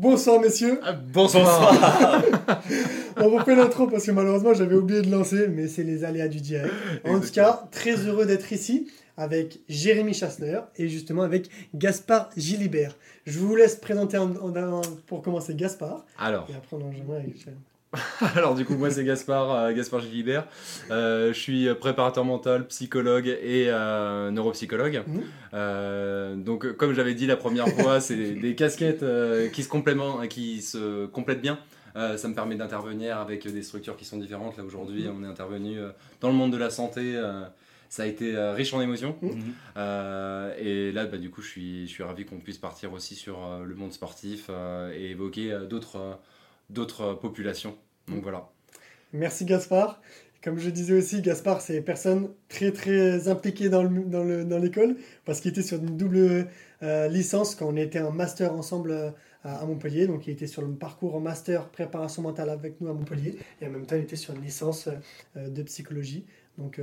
Bonsoir messieurs. Ah, bonsoir. On refait l'intro parce que malheureusement j'avais oublié de lancer, mais c'est les aléas du direct. En tout cas, très heureux d'être ici avec Jérémy Chassner et justement avec Gaspard Gilibert. Je vous laisse présenter pour commencer Gaspard. Alors. Et après on enchaînera avec Alors du coup moi c'est Gaspard, euh, Gaspard Gilibert. Euh, je suis préparateur mental, psychologue et euh, neuropsychologue. Mmh. donc comme j'avais dit la première fois, c'est des, casquettes qui se complètent, qui se complètent bien. ça me permet d'intervenir avec des structures qui sont différentes. Là aujourd'hui, mmh. on est intervenu dans le monde de la santé. ça a été riche en émotions. Mmh. et là, bah, du coup, je suis, je suis ravi qu'on puisse partir aussi sur le monde sportif et évoquer d'autres d'autres populations. Donc voilà. Merci Gaspard. Comme je disais aussi, Gaspard, c'est une personne très très impliquée dans l'école dans dans parce qu'il était sur une double euh, licence quand on était en master ensemble euh, à, Montpellier. Donc il était sur le parcours en master préparation mentale avec nous à Montpellier. Et en même temps, il était sur une licence euh, de psychologie. Donc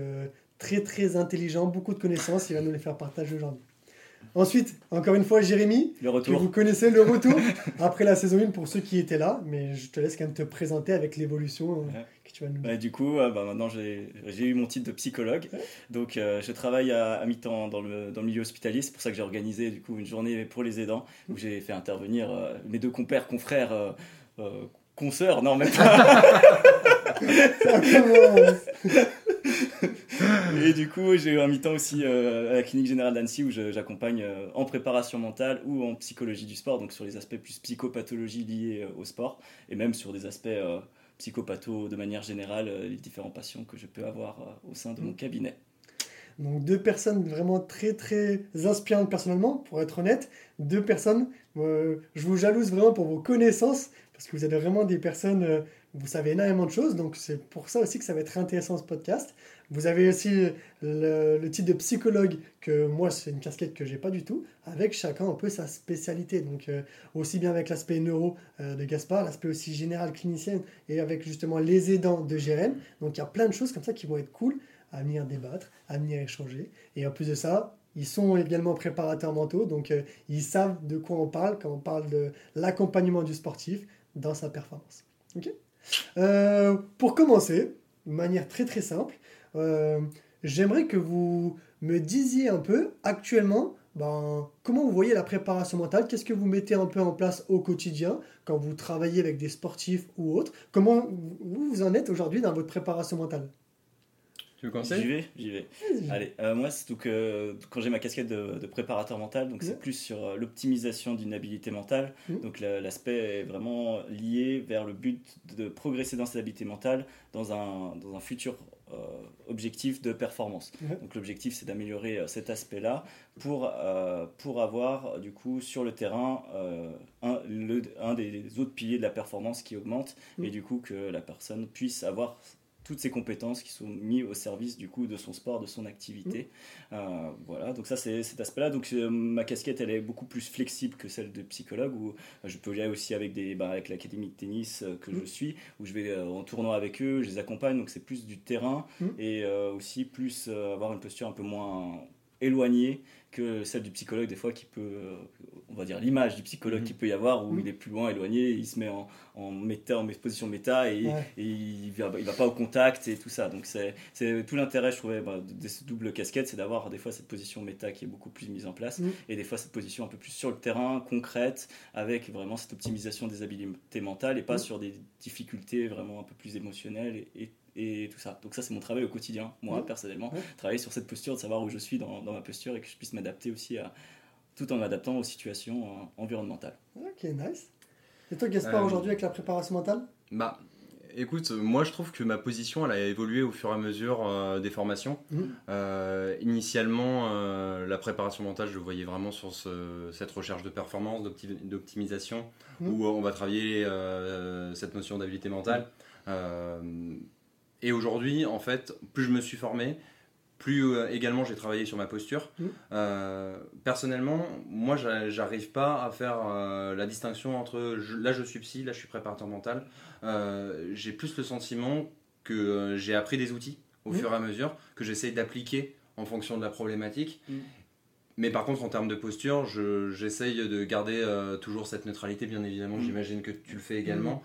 très très intelligent, beaucoup de connaissances. Il va nous les faire partager aujourd'hui. Ensuite, encore une fois, Jérémy, le retour. que vous connaissez le retour après la saison 1 pour ceux qui étaient là, mais je te laisse quand même te présenter avec l'évolution euh, que tu vas nous bah, Du coup, euh, bah, maintenant j'ai eu mon titre de psychologue, donc euh, je travaille à, mi-temps dans le, dans le, milieu hospitalier, c'est pour ça que j'ai organisé du coup une journée pour les aidants où j'ai fait intervenir mes deux compères, confrères, consoeurs, non même pas. et du coup, j'ai eu un mi-temps aussi euh, à la clinique générale d'Annecy où j'accompagne euh, en préparation mentale ou en psychologie du sport, donc sur les aspects plus psychopathologie liés euh, au sport et même sur des aspects psychopatho de manière générale, les différents patients que je peux avoir au sein de mon cabinet. Donc deux personnes vraiment très très inspirantes personnellement, pour être honnête. Deux personnes, je vous jalouse vraiment pour vos connaissances, parce que vous êtes vraiment des personnes vous savez énormément de choses, donc c'est pour ça aussi que ça va être intéressant ce podcast. Vous avez aussi le, le titre de psychologue, que moi c'est une casquette que j'ai pas du tout, avec chacun un peu sa spécialité. Donc euh, aussi bien avec l'aspect neuro euh, de Gaspard, l'aspect aussi général clinicien, et avec justement les aidants de Jérém. Donc il y a plein de choses comme ça qui vont être cool à venir débattre, à venir échanger. Et en plus de ça, ils sont également préparateurs mentaux, donc euh, ils savent de quoi on parle quand on parle de l'accompagnement du sportif dans sa performance. ok? Euh, pour commencer, de manière très très simple, euh, j'aimerais que vous me disiez un peu actuellement ben, comment vous voyez la préparation mentale? Qu'est-ce que vous mettez un peu en place au quotidien quand vous travaillez avec des sportifs ou autres? Comment vous, en êtes aujourd'hui dans votre préparation mentale? Veux commencer J'y vais, j'y vais. Allez, euh, moi, c'est donc euh, quand j'ai ma casquette de, préparateur mental, donc c'est plus sur euh, l'optimisation d'une habilité mentale. Donc l'aspect est vraiment lié vers le but de progresser dans cette habilité mentale dans un, dans un futur objectif de performance. Donc l'objectif, c'est d'améliorer cet aspect-là pour, pour avoir, du coup, sur le terrain, un, le, un des autres piliers de la performance qui augmente et du coup que la personne puisse avoir toutes ces compétences qui sont mises au service du coup de son sport, de son activité. Mmh. Euh, voilà, donc ça c'est cet aspect-là. Donc euh, ma casquette elle est beaucoup plus flexible que celle de psychologue où euh, je peux y aller aussi avec des bah, avec l'académie de tennis que je mmh. suis où je vais en tournoi avec eux, je les accompagne donc c'est plus du terrain mmh. et aussi plus avoir une posture un peu moins éloignée que celle du psychologue des fois qui peut euh, on va dire l'image du psychologue qui peut y avoir où il est plus loin éloigné il se met en, en méta en position méta et, il, va, il va pas au contact et tout ça. Donc c'est tout l'intérêt je trouvais bah, de, cette double casquette c'est d'avoir des fois cette position méta qui est beaucoup plus mise en place et des fois cette position un peu plus sur le terrain concrète avec vraiment cette optimisation des habiletés mentales et pas sur des difficultés vraiment un peu plus émotionnelles et et tout ça. Donc ça, c'est mon travail au quotidien, moi, personnellement. Travailler sur cette posture, de savoir où je suis dans, dans ma posture et que je puisse m'adapter aussi à, tout en m'adaptant aux situations euh, environnementales. Ok, nice. Et toi, Gaspard, euh, aujourd'hui, avec la préparation mentale? Bah, écoute, moi, je trouve que ma position, elle a évolué au fur et à mesure euh, des formations. Mmh. initialement, la préparation mentale, je le voyais vraiment sur cette recherche de performance, d'optimisation, mmh. où on va travailler cette notion d'habilité mentale. Et aujourd'hui, en fait, plus je me suis formé, plus euh, également j'ai travaillé sur ma posture. Mmh. Euh, personnellement, moi, j'arrive pas à faire euh, la distinction entre là je suis psy, là je suis préparateur mental. j'ai plus le sentiment que j'ai appris des outils au mmh. fur et à mesure, que j'essaye d'appliquer en fonction de la problématique. Mmh. mais par contre, en termes de posture, j'essaye de garder toujours cette neutralité, bien évidemment. Mm. J'imagine que tu le fais également.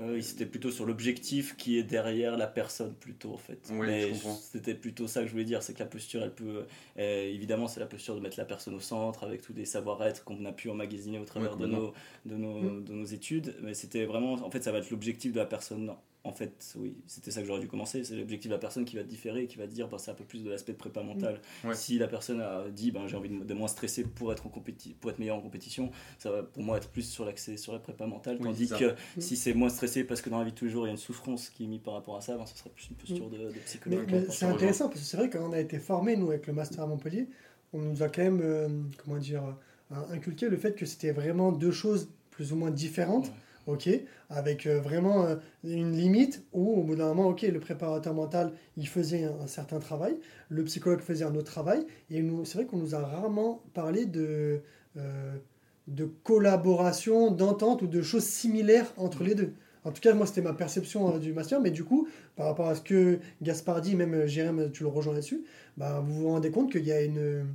Euh, c'était plutôt sur l'objectif qui est derrière la personne plutôt en fait. Mais c'était plutôt ça que je voulais dire, c'est que la posture, elle peut, euh, évidemment, c'est la posture de mettre la personne au centre avec tous des savoir-être qu'on a pu emmagasiner au travers de, nos, de, nos, mm. de nos études. Mais c'était vraiment, en fait, ça va être l'objectif de la personne en fait, oui, c'était ça que j'aurais dû commencer. C'est l'objectif de la personne qui va différer, qui va dire bah, c'est un peu plus de l'aspect de prépa mental. Mm. Si la personne a dit bah, j'ai envie de, moins stresser pour être, en pour être meilleur en compétition, ça va pour moi être plus sur l'accès sur la prépa mentale. tandis que mm. si c'est moins stressé parce que dans la vie de tous les jours il y a une souffrance qui est mise par rapport à ça, ben, ça serait plus une posture mm. de, de psychologue. Mais, c'est intéressant parce que c'est vrai qu'on a été formé, nous, avec le master à Montpellier, on nous a quand même, euh, comment dire, euh, inculqué le fait que c'était vraiment deux choses plus ou moins différentes ok, avec euh, vraiment euh, une limite où au bout d'un moment, ok, le préparateur mental, il faisait un, certain travail, le psychologue faisait un autre travail, et c'est vrai qu'on nous a rarement parlé de, euh, de collaboration, d'entente ou de choses similaires entre les deux. En tout cas, moi, c'était ma perception du master, mais du coup, par rapport à ce que Gaspard dit, même Jérém, tu le rejoins là-dessus, bah, vous vous rendez compte qu'il y a une,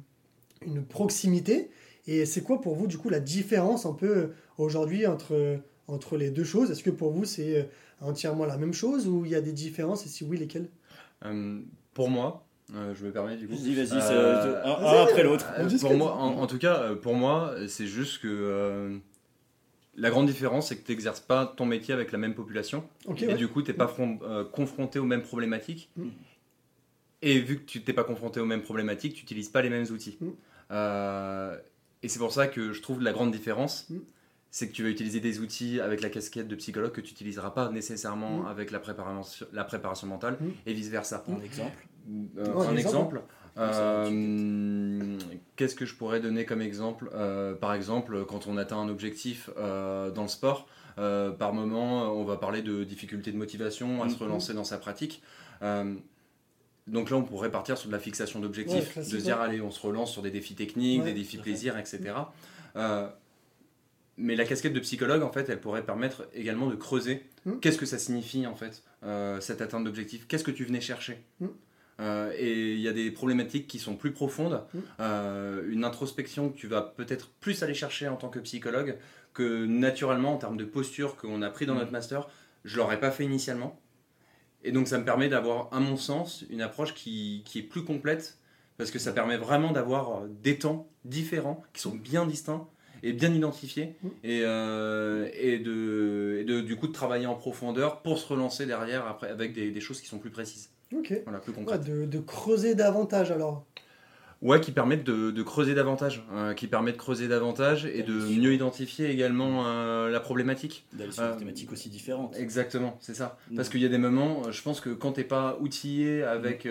une proximité, et c'est quoi pour vous, du coup, la différence un peu aujourd'hui entre entre les deux choses Est-ce que pour vous c'est euh, entièrement la même chose ou il y a des différences et si oui, lesquelles? Euh, Pour moi, euh, je me permets du coup. Vas-y, vas-y, un, après l'autre. pour moi, en, tout cas, pour moi, c'est juste que la grande différence, c'est que tu n'exerces pas ton métier avec la même population. et du coup, tu n'es pas confronté aux mêmes problématiques. Mm. Et vu que tu t'es pas confronté aux mêmes problématiques, tu n'utilises pas les mêmes outils. Mm. et c'est pour ça que je trouve la grande différence. Mm c'est que tu vas utiliser des outils avec la casquette de psychologue que tu n'utiliseras pas nécessairement mmh. avec la préparation, la préparation mentale mmh. et vice-versa. Un exemple euh, Un exemple, euh, Qu'est-ce que je pourrais donner comme exemple euh, Par exemple, quand on atteint un objectif dans le sport, par moment, on va parler de difficultés de motivation à se mmh. relancer dans sa pratique. donc là, on pourrait partir sur de la fixation d'objectifs, de se dire, allez, on se relance sur des défis techniques, des défis plaisirs, etc. Mais la casquette de psychologue, en fait, elle pourrait permettre également de creuser. Hmm. Qu'est-ce que ça signifie, en fait, euh, cette atteinte d'objectif Qu'est-ce que tu venais chercher hmm. euh, Et il y a des problématiques qui sont plus profondes. Hmm. Euh, une introspection que tu vas peut-être plus aller chercher en tant que psychologue que naturellement, en termes de posture qu'on a pris dans notre master, je l'aurais pas fait initialement. Et donc, ça me permet d'avoir, à mon sens, une approche qui, qui est plus complète parce que ça permet vraiment d'avoir des temps différents qui sont bien distincts et bien identifié mmh. et, euh, et, de, et, de, du coup de travailler en profondeur pour se relancer derrière après avec des, des choses qui sont plus précises. Ok. Voilà, plus concrètes. de, de, creuser davantage alors. Ouais, qui permettent de, creuser davantage, euh, qui permet de creuser davantage et de mieux identifier également euh, la problématique. D'aller sur des euh, thématiques aussi différentes. Exactement, c'est ça. Mm. Parce qu'il y a des moments, je pense que quand t'es pas outillé avec mm.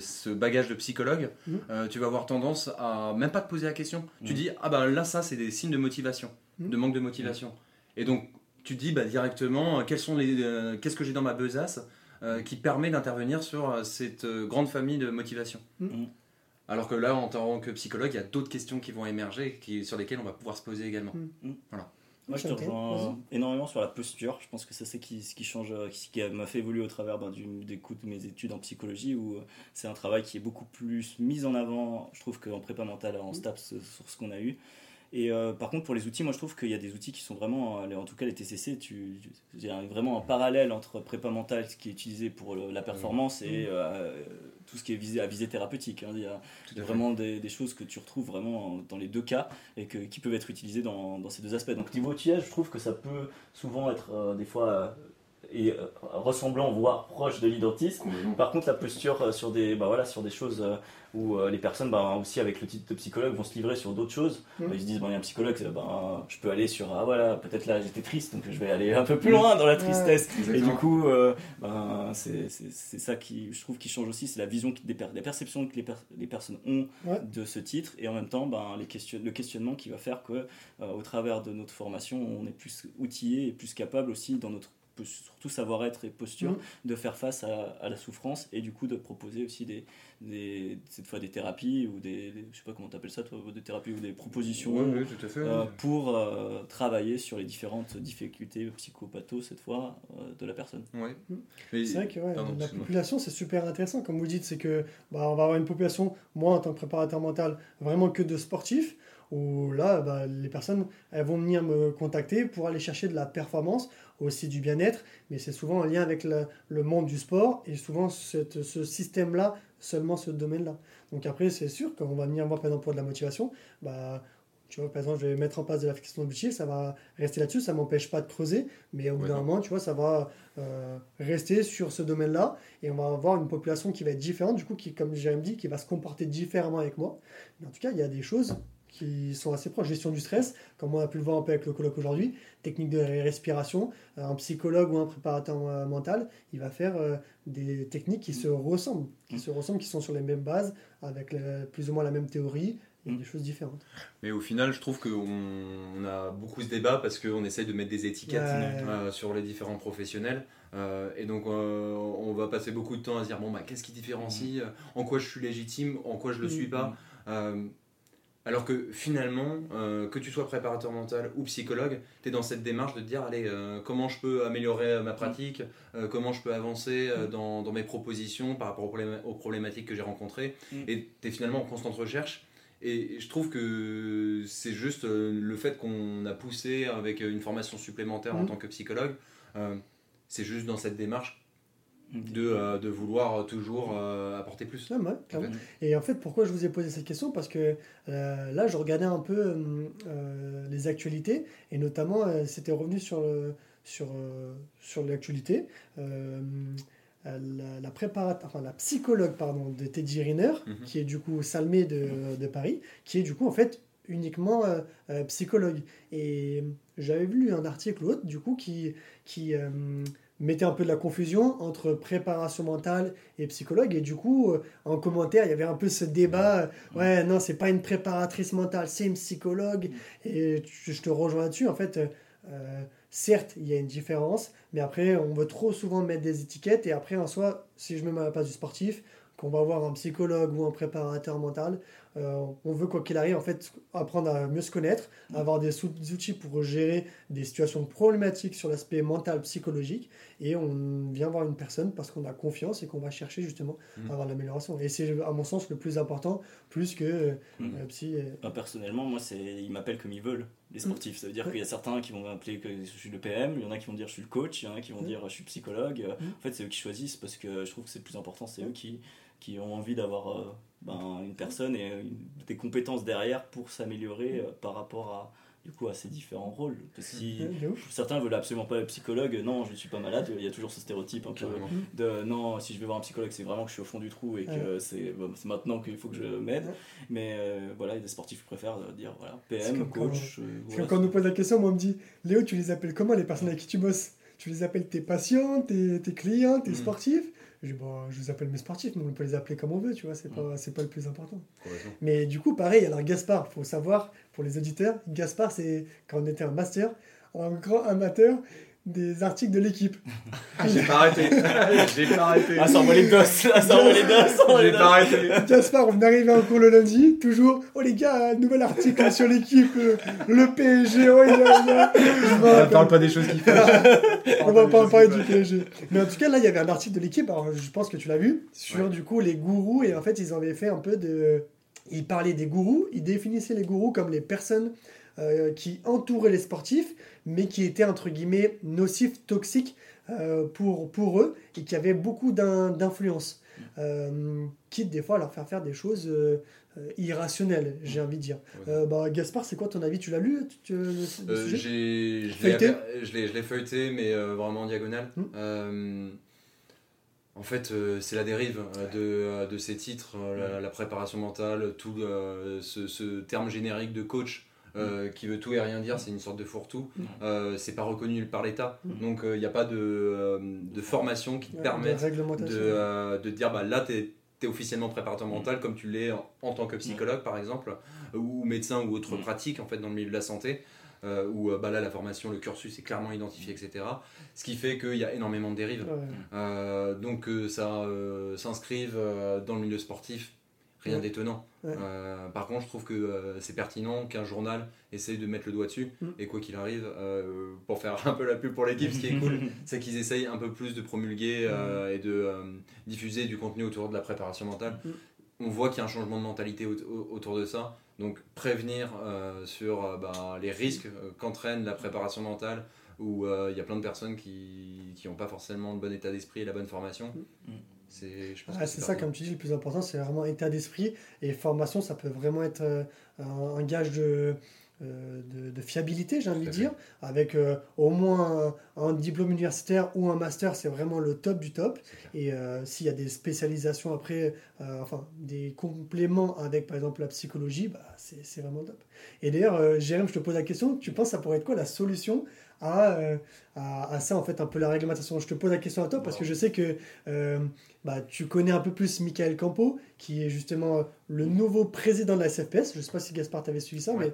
ce bagage de psychologue, mm. tu vas avoir tendance à même pas te poser la question. Tu dis ah ben là ça c'est des signes de motivation, de manque de motivation. Et donc tu dis bah directement quels sont les qu'est-ce que j'ai dans ma besace qui permet d'intervenir sur cette grande famille de motivation. Alors que là, en tant que psychologue, il y a d'autres questions qui vont émerger qui, sur lesquelles on va pouvoir se poser également. Mm. Mm. Voilà. Moi, je te rejoins énormément sur la posture. Je pense que c'est ce qui, ce qui change, qui m'a fait évoluer au travers ben, d'écoute de mes études en psychologie, où euh, c'est un travail qui est beaucoup plus mis en avant, je trouve, qu'en prépa mentale, en mm. STAPS, sur ce qu'on a eu. Et euh, par contre, pour les outils, moi je trouve qu'il y a des outils qui sont vraiment, en tout cas les TCC, tu, il y a vraiment un parallèle entre prépa mentale, ce qui est utilisé pour la performance, et euh, tout ce qui est visé à visée thérapeutique. Hein. Il y a vraiment des, choses que tu retrouves vraiment dans les deux cas et que, qui peuvent être utilisées dans, dans ces deux aspects. Donc niveau outillage, je trouve que ça peut souvent être euh, des fois et euh, ressemblant, voire proche de l'identisme. Mhm. Par contre, la posture euh, sur des, bah voilà, sur des choses euh, où les personnes, bah, aussi avec le titre de psychologue, vont se livrer sur d'autres choses. Mhm. Bah, ils se disent, il y a un psychologue, bah, je peux aller sur, ah voilà, peut-être là j'étais triste, donc je vais aller un peu plus loin dans la tristesse. et du coup, bah, c'est ça qui, je trouve, qui change aussi, c'est la vision, des la perception que les, les personnes ont de ce titre, et en même temps, bah, les question, le questionnement qui va faire que, au travers de notre formation, on est plus outillé et plus capable aussi dans notre surtout savoir-être et posture, de faire face à, à, la souffrance et du coup de proposer aussi des, des cette fois des thérapies ou des, je sais pas comment t'appelles ça toi, des thérapies ou des propositions tout à fait, euh, pour euh, travailler sur les différentes difficultés psychopatho cette fois euh, de la personne. Ouais. C'est vrai que la population c'est super intéressant. Comme vous dites, c'est que bah, on va avoir une population, moi en tant que préparateur mental, vraiment que de sportifs où là, bah, les personnes, elles vont venir me contacter pour aller chercher de la performance, aussi du bien-être, mais c'est souvent en lien avec le, le, monde du sport et souvent cette, ce système-là, seulement ce domaine-là. Donc après, c'est sûr qu'on va venir voir par exemple pour de la motivation, bah, tu vois, par exemple, je vais mettre en place de la fixation d'objectif, ça va rester là-dessus, ça m'empêche pas de creuser, mais au bout d'un moment, tu vois, ça va euh, rester sur ce domaine-là, et on va avoir une population qui va être différente, du coup, qui, comme j'ai dit, qui va se comporter différemment avec moi. Mais en tout cas, il y a des choses qui sont assez proches. Gestion du stress, comme on a pu le voir un peu avec le colloque aujourd'hui, technique de respiration. Euh, un psychologue ou un préparateur euh, mental, il va faire euh, des techniques qui se ressemblent, qui se ressemblent, qui sont sur les mêmes bases, avec plus ou moins la même théorie. Il y a des choses différentes. Mais au final, je trouve qu'on a beaucoup ce débat parce qu'on essaye de mettre des étiquettes sur les différents professionnels. et donc, on va passer beaucoup de temps à se dire bon, bah, qu'est-ce qui différencie? En quoi je suis légitime? En quoi je le suis pas? Alors que finalement, euh, que tu sois préparateur mental ou psychologue, tu es dans cette démarche de te dire, allez, euh, comment je peux améliorer euh, ma pratique, comment je peux avancer dans, mes propositions par rapport aux, problématiques que j'ai rencontrées. Mm. Et tu es finalement en constante recherche. Et je trouve que c'est juste le fait qu'on a poussé avec une formation supplémentaire en mm. tant que psychologue, c'est juste dans cette démarche de, euh, de, vouloir toujours euh, apporter plus. Et en fait, pourquoi je vous ai posé cette question? Parce que euh, là, je regardais un peu les actualités, et notamment, c'était revenu sur, le, sur, sur l'actualité. La, la, enfin, la psychologue pardon, de Teddy Riner, mhm. qui est du coup Salmé de, de, Paris, qui est du coup en fait uniquement psychologue. Et j'avais lu un article ou autre, du coup, qui, qui mettait un peu de la confusion entre préparation mentale et psychologue. Et du coup, euh, en commentaire, il y avait un peu ce débat. Euh, ouais, non, c'est pas une préparatrice mentale, c'est une psychologue. Et je te rejoins là-dessus. En fait, euh, certes, il y a une différence, mais après, on veut trop souvent mettre des étiquettes. Et après, en soi, si je me mets à la place du sportif, qu'on va voir un psychologue ou un préparateur mental, euh, on veut, quoi qu'il arrive, en fait, apprendre à mieux se connaître, mm. avoir des outils pour gérer des situations problématiques sur l'aspect mental, psychologique. Et on vient voir une personne parce qu'on a confiance et qu'on va chercher justement mm. à avoir l'amélioration. Et c'est, à mon sens, le plus important, plus que mm. euh, psy. Bah, personnellement, moi, c'est, ils m'appellent comme ils veulent, les sportifs. Ça veut dire qu'il y a certains qui vont m'appeler que je suis le PM, il y en a qui vont dire je suis le coach, il y en a qui vont dire je suis psychologue. En fait, c'est eux qui choisissent parce que je trouve que c'est le plus important, c'est eux qui, qui ont envie d'avoir. Euh, ben, une personne et des compétences derrière pour s'améliorer euh, par rapport à, du coup, à ces différents rôles. si certains veulent absolument pas le psychologue, non, je ne suis pas malade, il y a toujours ce stéréotype un peu de non, si je vais voir un psychologue, c'est vraiment que je suis au fond du trou et que c'est maintenant qu'il faut que je m'aide. Mais euh, voilà, il y a des sportifs qui préfèrent dire voilà, PM, coach. Quand, quand, on nous pose la question, moi on me dit Léo, tu les appelles comment les personnes avec qui tu bosses? Tu les appelles tes patients, tes, tes clients, tes mm. sportifs? Je, bon, je vous appelle mes sportifs, mais on peut les appeler comme on veut, tu vois, c'est pas, pas le plus important. Mais du coup, pareil, alors Gaspard, faut savoir, pour les auditeurs, Gaspard, c'est quand on était un master, un grand amateur, des articles de l'équipe. J'ai pas arrêté. J'ai pas arrêté. Ah, ça envoie les dos. Ah, ça envoie les dos. J'ai pas arrêté. Gaspard, on arrivé en cours le lundi, toujours. Oh les gars, nouvel article sur l'équipe. Euh, le PSG, oh On parle pas des choses qui on va pas en parler du PSG. Mais en tout cas, là, il y avait un article de l'équipe. Alors, je pense que tu l'as vu. Sur, du coup, les gourous. Et en fait, ils avaient fait un peu de. Ils parlaient des gourous. Ils définissaient les gourous comme les personnes euh, qui entouraient les sportifs, mais qui étaient entre guillemets nocifs, toxiques euh, pour, pour eux et qui avaient beaucoup d'influence. Euh, quitte des fois à leur faire faire des choses irrationnelles, j'ai envie de dire. bah, Gaspard, c'est quoi ton avis? Tu l'as lu Je l'ai feuilleté, mais vraiment en diagonale. Hmm. En fait, c'est la dérive de, de, ces titres, la, préparation mentale, tout ce, ce, terme générique de coach euh, qui veut tout et rien dire, c'est une sorte de fourre-tout. Euh, c'est pas reconnu par l'État, donc il euh, n'y a pas de, de, formation qui te permette de, de, dire bah, là, tu es, officiellement préparateur mental, comme tu l'es en, tant que psychologue par exemple, ou médecin ou autre pratique en fait dans le milieu de la santé. où bah, là la formation, le cursus est clairement identifié, etc. Ce qui fait qu'il y a énormément de dérives. donc ça s'inscrive dans le milieu sportif rien d'étonnant. Euh, par contre, je trouve que euh, c'est pertinent qu'un journal essaye de mettre le doigt dessus. Mm. Et quoi qu'il arrive, euh, pour faire un peu la pub pour l'équipe, ce qui est cool, c'est qu'ils essayent un peu plus de promulguer mm. et de diffuser du contenu autour de la préparation mentale. Mm. On voit qu'il y a un changement de mentalité autour de ça. Donc prévenir sur bah, les risques qu'entraîne la préparation mentale, où il y a plein de personnes qui n'ont pas forcément le bon état d'esprit et la bonne formation. C'est ah, ça, comme tu dis, le plus important, c'est vraiment état d'esprit. Et formation, ça peut vraiment être euh, un, gage de, euh, de, fiabilité, j'ai envie de dire. Avec euh, au moins un, diplôme universitaire ou un master, c'est vraiment le top du top. Et s'il y a des spécialisations après, enfin des compléments avec par exemple la psychologie, bah, c'est vraiment top. Et d'ailleurs, Jérôme, je te pose la question, tu penses ça pourrait être quoi la solution à, à, à, ça, en fait, un peu la réglementation Je te pose la question à toi parce que je sais que bah, tu connais un peu plus Michael Campo, qui est justement le nouveau président de la SFPS. Je ne sais pas si Gaspard t'avait suivi ça, mais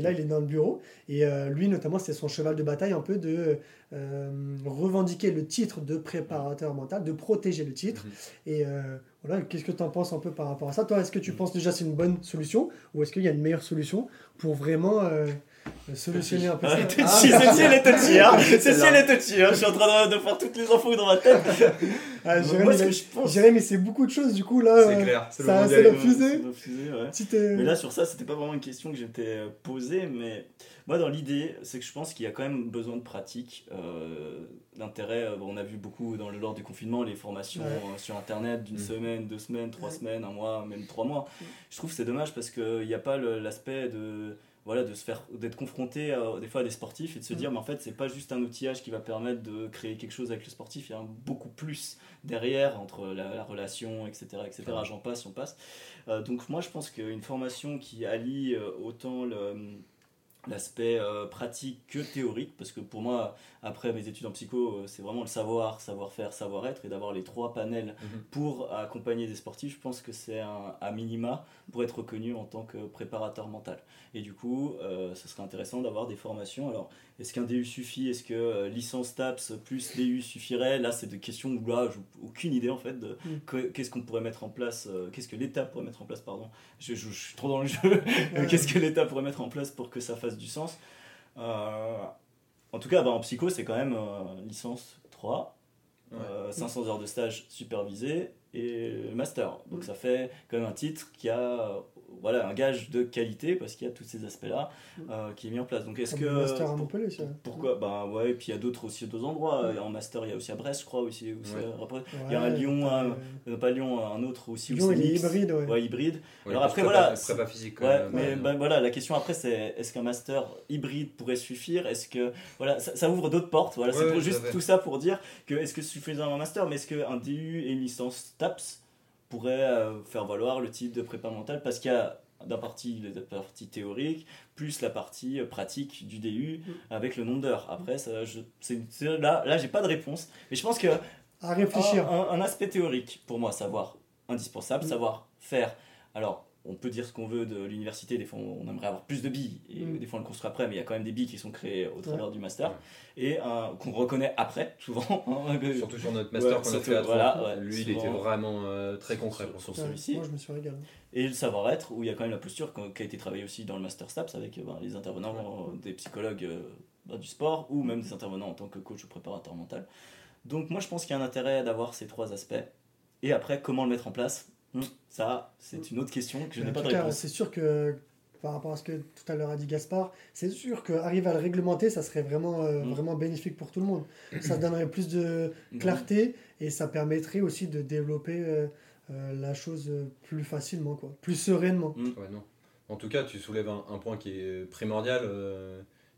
là, il est dans le bureau. Et euh, lui, notamment, c'est son cheval de bataille un peu de euh, revendiquer le titre de préparateur mental, de protéger le titre. Mhm. Et euh, voilà, qu'est-ce que tu en penses un peu par rapport à ça? Toi, est-ce que tu mhm. penses déjà c'est une bonne solution ou est-ce qu'il y a une meilleure solution pour vraiment solutionner un peu ça. Ah, Ceci est touchy, hein. Ceci est touchy, hein. Je suis en train de, faire toutes les infos dans ma tête. Ah, Jérémy, c'est beaucoup de choses, du coup, là. C'est clair, c'est la fusée. Mais là, sur ça, c'était pas vraiment une question que j'étais euh, posée, mais moi, dans l'idée, c'est que je pense qu'il y a quand même besoin de pratique, euh, d'intérêt. Euh, on a vu beaucoup dans le lors du confinement les formations sur Internet d'une mm. semaine, deux semaines, trois semaines, un mois, même trois mois. Mm. Je trouve que c'est dommage parce qu'il n'y a pas l'aspect de voilà, de se faire d'être confronté des fois à des sportifs et de se mm. dire mais en fait c'est pas juste un outillage qui va permettre de créer quelque chose avec le sportif il y a beaucoup plus derrière entre la, relation etc etc j'en passe on passe. Euh, donc moi je pense qu'une formation qui allie euh, autant le l'aspect euh, pratique que théorique, parce que pour moi, après mes études en psycho, euh, c'est vraiment le savoir, savoir-faire, savoir-être, et d'avoir les trois panels mhm. pour accompagner des sportifs, je pense que c'est un à minima pour être reconnu en tant que préparateur mental. Et du coup, euh, ce serait intéressant d'avoir des formations. Alors, est-ce qu'un DU suffit? Est-ce que licence TAPS plus DU suffirait? Là, c'est des questions où là, j'ai aucune idée en fait de mm. qu'est-ce qu'on pourrait mettre en place, qu'est-ce que l'État pourrait mettre en place, pardon. Je, je suis trop dans le jeu. qu'est-ce que l'État pourrait mettre en place pour que ça fasse du sens? Euh, en tout cas, bah, en psycho, c'est quand même euh, licence 3, 500 euh, heures de stage supervisé et master. Donc ça fait quand même un titre qui a voilà, un gage de qualité parce qu'il y a tous ces aspects-là euh, qui est mis en place. Donc est-ce que master à Montpellier, ça. Pourquoi Bah ouais, et puis il y a d'autres aussi d'autres endroits. En master, il y a aussi à Brest, je crois aussi. il y a un Lyon, un, pas Lyon, un autre aussi. Lyon, il est hybride, ouais. hybride. Alors après voilà, prépa physique. Ouais, mais ben, voilà, la question après c'est est-ce qu'un master hybride pourrait suffire? Est-ce que voilà, ça, ouvre d'autres portes. Voilà, c'est juste tout ça pour dire que est-ce que suffisant un master, mais est-ce qu'un DU et une licence TAPS pourrait euh, faire valoir le type de prépa mentale parce qu'il y a d'un partie la partie théorique plus la partie euh, pratique du DU mm. avec le nombre d'heures après ça je, là là j'ai pas de réponse mais je pense que à réfléchir un, aspect théorique pour moi savoir indispensable mm. savoir faire alors on peut dire ce qu'on veut de l'université, des fois on aimerait avoir plus de billes, et mm. des fois on le construit après, mais il y a quand même des billes qui sont créées au travers du master, et qu'on reconnaît après, souvent. Hein, Surtout sur notre master qu'on a fait à voilà, Lui, il était vraiment euh, très concret pour sur celui-ci. Moi, je me suis régalé. Et le savoir-être, où il y a quand même la posture qui a été travaillée aussi dans le master STAPS avec ben, les intervenants, euh, des psychologues euh, ben, du sport, ou même des intervenants en tant que coach ou préparateur mental. Donc moi, je pense qu'il y a un intérêt d'avoir ces trois aspects. Et après, comment le mettre en place. Ça, c'est une autre question que je n'ai pas de réponse. C'est sûr que, par rapport à ce que tout à l'heure a dit Gaspard, c'est sûr qu'arriver à le réglementer, ça serait vraiment, euh, hmm. vraiment bénéfique pour tout le monde. Ça donnerait plus de hmm. clarté et ça permettrait aussi de développer euh, euh, la chose plus facilement, quoi, plus sereinement. Ouais, non. En tout cas, tu soulèves un, un point qui est primordial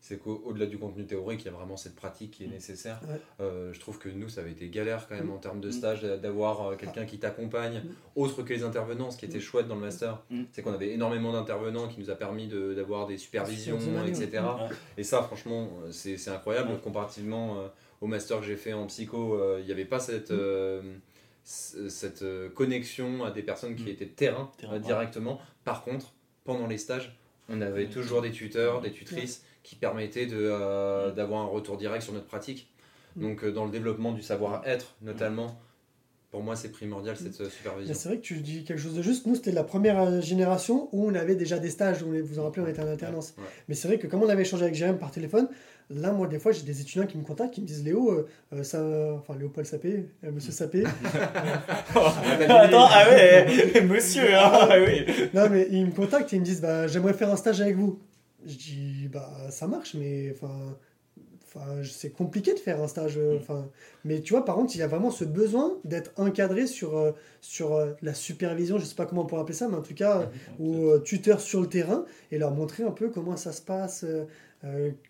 c'est qu'au-delà du contenu théorique, il y a vraiment cette pratique qui est mm. nécessaire. Euh, je trouve que nous, ça avait été galère quand même mm. en termes de mm. stage d'avoir euh, quelqu'un qui t'accompagne, autre que les intervenants. Ce qui était chouette dans le master, c'est qu'on avait énormément d'intervenants qui nous a permis d'avoir des supervisions, etc. Et ça, franchement, c'est incroyable. Comparativement euh, au master que j'ai fait en psycho, il n'y avait pas cette cette connexion à des personnes qui étaient terrain, directement. Par contre, pendant les stages, on avait toujours des tuteurs, des tutrices qui permettait de, d'avoir un retour direct sur notre pratique. Mm. Donc dans le développement du savoir-être notamment pour moi, c'est primordial cette euh, supervision. C'est vrai que tu dis quelque chose de juste. Nous, c'était la première euh, génération où on avait déjà des stages, où vous vous en rappelez, on était en alternance. Mais c'est vrai que comme on avait échangé avec Jérém par téléphone, là, moi, des fois, j'ai des étudiants qui me contactent, qui me disent Léo, euh, ça. Enfin, Léopold Sapé, Monsieur Sapé. Attends, ah ouais, monsieur, hein, ah oui. Non, mais ils me contactent et ils me disent bah, J'aimerais faire un stage avec vous. Je dis Bah, ça marche, mais enfin c'est compliqué de faire un stage. Euh, enfin, mais tu vois, par contre, il y a vraiment ce besoin d'être encadré sur, euh, sur euh, la supervision, je sais pas comment on pourrait appeler ça, mais en tout cas, ou tuteur sur le terrain, et leur montrer un peu comment ça se passe.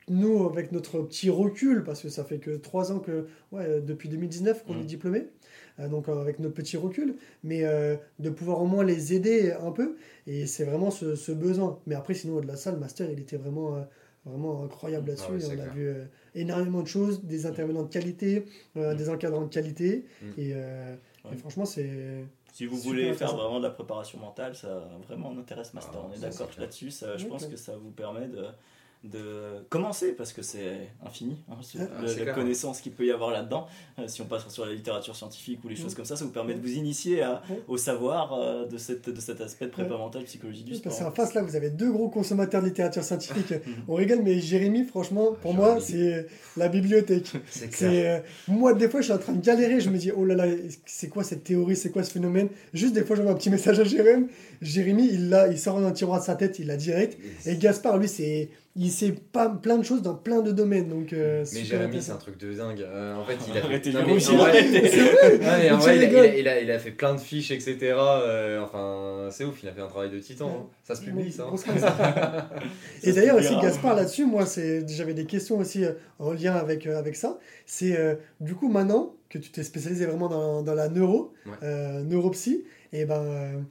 nous, avec notre petit recul, parce que ça fait que trois ans que, ouais, depuis 2019 qu'on est diplômé, donc avec notre petit recul, mais de pouvoir au moins les aider un peu, et c'est vraiment ce, ce, besoin. Mais après, sinon, de la salle, le master, il était vraiment vraiment incroyable ah là-dessus. on a vu euh, énormément de choses, des intervenants de qualité, euh, mm. des encadrants de qualité. Mm. Euh, et, franchement, c'est. Si vous voulez faire vraiment de la préparation mentale, ça vraiment m'intéresse master. Ah, on est d'accord là-dessus. Je pense que ça vous permet de de commencer parce que c'est infini hein, la, connaissance qu'il peut y avoir là-dedans. Euh, si on passe sur la littérature scientifique ou les choses comme ça ça vous permet de vous initier au savoir euh, de, cette, de cet aspect de prépa mentale psychologie du sport parce qu'en face là vous avez deux gros consommateurs de littérature scientifique. On rigole mais Jérémy franchement pour moi c'est la bibliothèque. C'est euh, moi des fois je suis en train de galérer. Je me dis oh là là c'est quoi cette théorie? C'est quoi ce phénomène? Juste des fois je vois un petit message à Jérémy. Jérémy il, l'a, il sort un tiroir de sa tête il l'a direct. Et Gaspard lui c'est il sait pas plein de choses dans plein de domaines. Donc, euh, mais Jérémy, c'est un truc de dingue. Euh, en fait, il a fait. il, a, il, a, fait plein de fiches, etc. Euh, enfin, c'est ouf, il a fait un travail de titan. Hein. Ça se publie, ça. Hein. Et d'ailleurs, aussi, Gaspard, là-dessus, moi, j'avais des questions aussi en lien avec, avec ça. C'est du coup, maintenant que tu t'es spécialisé vraiment dans, dans la neuro, neuropsy, et eh ben.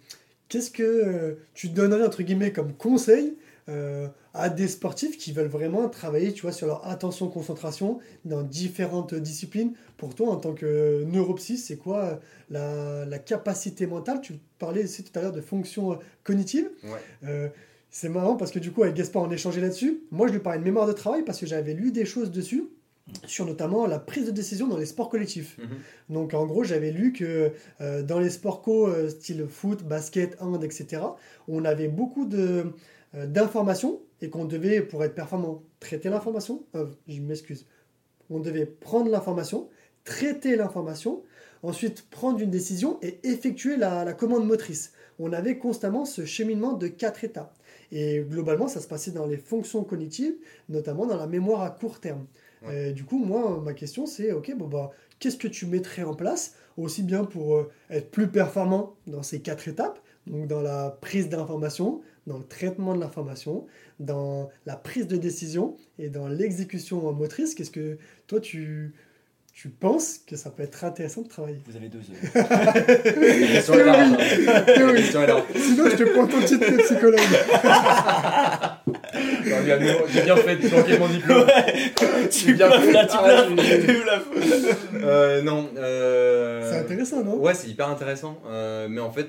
Qu'est-ce que tu donnerais entre guillemets comme conseil euh, à des sportifs qui veulent vraiment travailler tu vois, sur leur attention, concentration dans différentes disciplines. Pour toi, en tant que neuropsy, c'est quoi la, la, capacité mentale? Tu parlais aussi tout à l'heure de fonction cognitive. Euh, c'est marrant parce que du coup, avec Gaspard, on échangeait là-dessus. Moi, je lui parlais de mémoire de travail parce que j'avais lu des choses dessus sur notamment la prise de décision dans les sports collectifs. Mhm. Donc en gros, j'avais lu que euh, dans les sports co, style foot, basket, hand, etc., on avait beaucoup de, euh, d'informations et qu'on devait, pour être performant, traiter l'information. Euh, je m'excuse. On devait prendre l'information, traiter l'information, ensuite prendre une décision et effectuer la, commande motrice. On avait constamment ce cheminement de quatre étapes. Et globalement, ça se passait dans les fonctions cognitives, notamment dans la mémoire à court terme. Euh, du coup, moi, ma question, c'est, ok, bon, bah, qu'est-ce que tu mettrais en place, aussi bien pour être plus performant dans ces quatre étapes, donc dans la prise d'information, dans le traitement de l'information, dans la prise de décision et dans l'exécution motrice. Qu'est-ce que toi tu, tu penses que ça peut être intéressant de travailler? Vous avez deux heures. Sinon, je te prends ton titre de psychologue. J'ai bien fait de planquer mon diplôme. tu bien fait. Là, tu ah, euh, Non. Euh... C'est intéressant, non? Ouais, c'est hyper intéressant. Euh, mais en fait,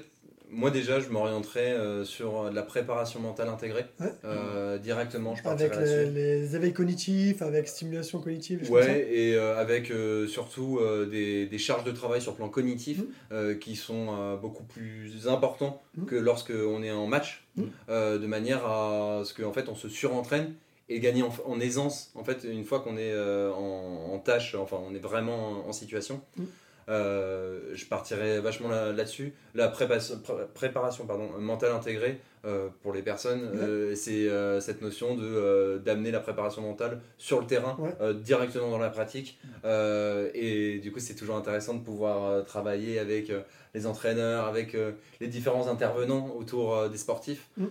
moi déjà, je m'orienterais euh, sur la préparation mentale intégrée euh, directement. Je avec les, les, éveils cognitifs, avec stimulation cognitive. Ouais, et euh, avec surtout des, des, charges de travail sur le plan cognitif mmh. qui sont beaucoup plus importants mmh. que lorsque on est en match, mmh. de manière à ce qu'en fait on se surentraîne et gagner en, aisance. En fait, une fois qu'on est en, en, tâche, enfin on est vraiment en situation. Euh, je partirais vachement là-dessus. la préparation pardon, mentale intégrée euh, pour les personnes, euh, c'est cette notion de d'amener la préparation mentale sur le terrain, directement dans la pratique. et du coup, c'est toujours intéressant de pouvoir travailler avec les entraîneurs, avec les différents intervenants autour des sportifs, mm.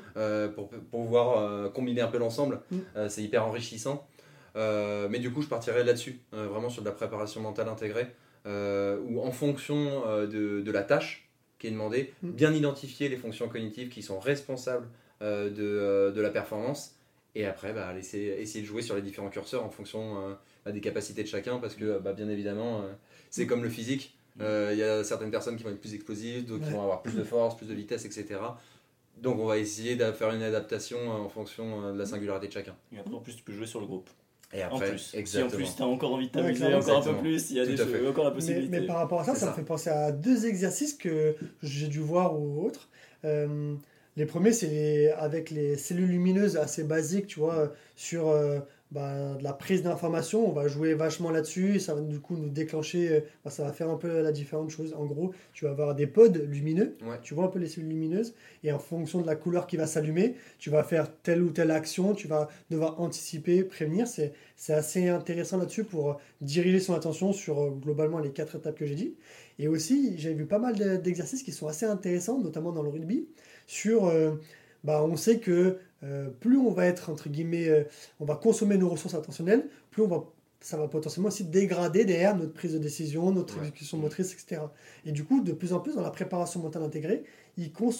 pour, pour, pouvoir combiner un peu l'ensemble. Mm. c'est hyper enrichissant. mais du coup, je partirais là-dessus, vraiment sur de la préparation mentale intégrée. Euh, ou en fonction euh, de, de, la tâche qui est demandée, mm. bien identifier les fonctions cognitives qui sont responsables euh, de, de, la performance, et après bah, laisser, essayer de jouer sur les différents curseurs en fonction bah, des capacités de chacun, parce que bah, bien évidemment, c'est comme le physique, il y a certaines personnes qui vont être plus explosives, d'autres qui vont avoir plus de force, plus de vitesse, etc Donc on va essayer de faire une adaptation en fonction de la singularité de chacun. Et après, en plus, tu peux jouer sur le groupe. Et En après, plus, exactement. si en plus tu as encore envie de Ouais, t'amuser clairement. encore un peu plus, il y a Tout des à fait. choses, encore la Mais, possibilité. mais par rapport à ça, ça, ça. me fait penser à deux exercices que j'ai dû voir ou autres. Euh, les premiers, c'est les- avec les cellules lumineuses assez basiques, tu vois, sur euh, bah, de la prise d'information. On va jouer vachement là-dessus et ça va du coup nous déclencher, euh, bah, ça va faire un peu la différente chose. En gros, tu vas avoir des pods lumineux, Ouais. tu vois un peu les cellules lumineuses, et en fonction de la couleur qui va s'allumer, tu vas faire telle ou telle action, tu vas devoir anticiper, prévenir. C'est c'est assez intéressant là-dessus pour diriger son attention sur euh, globalement les quatre étapes que j'ai dit. Et aussi, j'ai vu pas mal de- d'exercices qui sont assez intéressants, notamment dans le rugby, sur, euh, bah, on sait que euh, plus on va être, entre guillemets, euh, on va consommer nos ressources attentionnelles, plus on va, ça va potentiellement aussi dégrader derrière notre prise de décision, notre Ouais. exécution motrice, etc. Et du coup, de plus en plus, dans la préparation mentale intégrée, ils cons-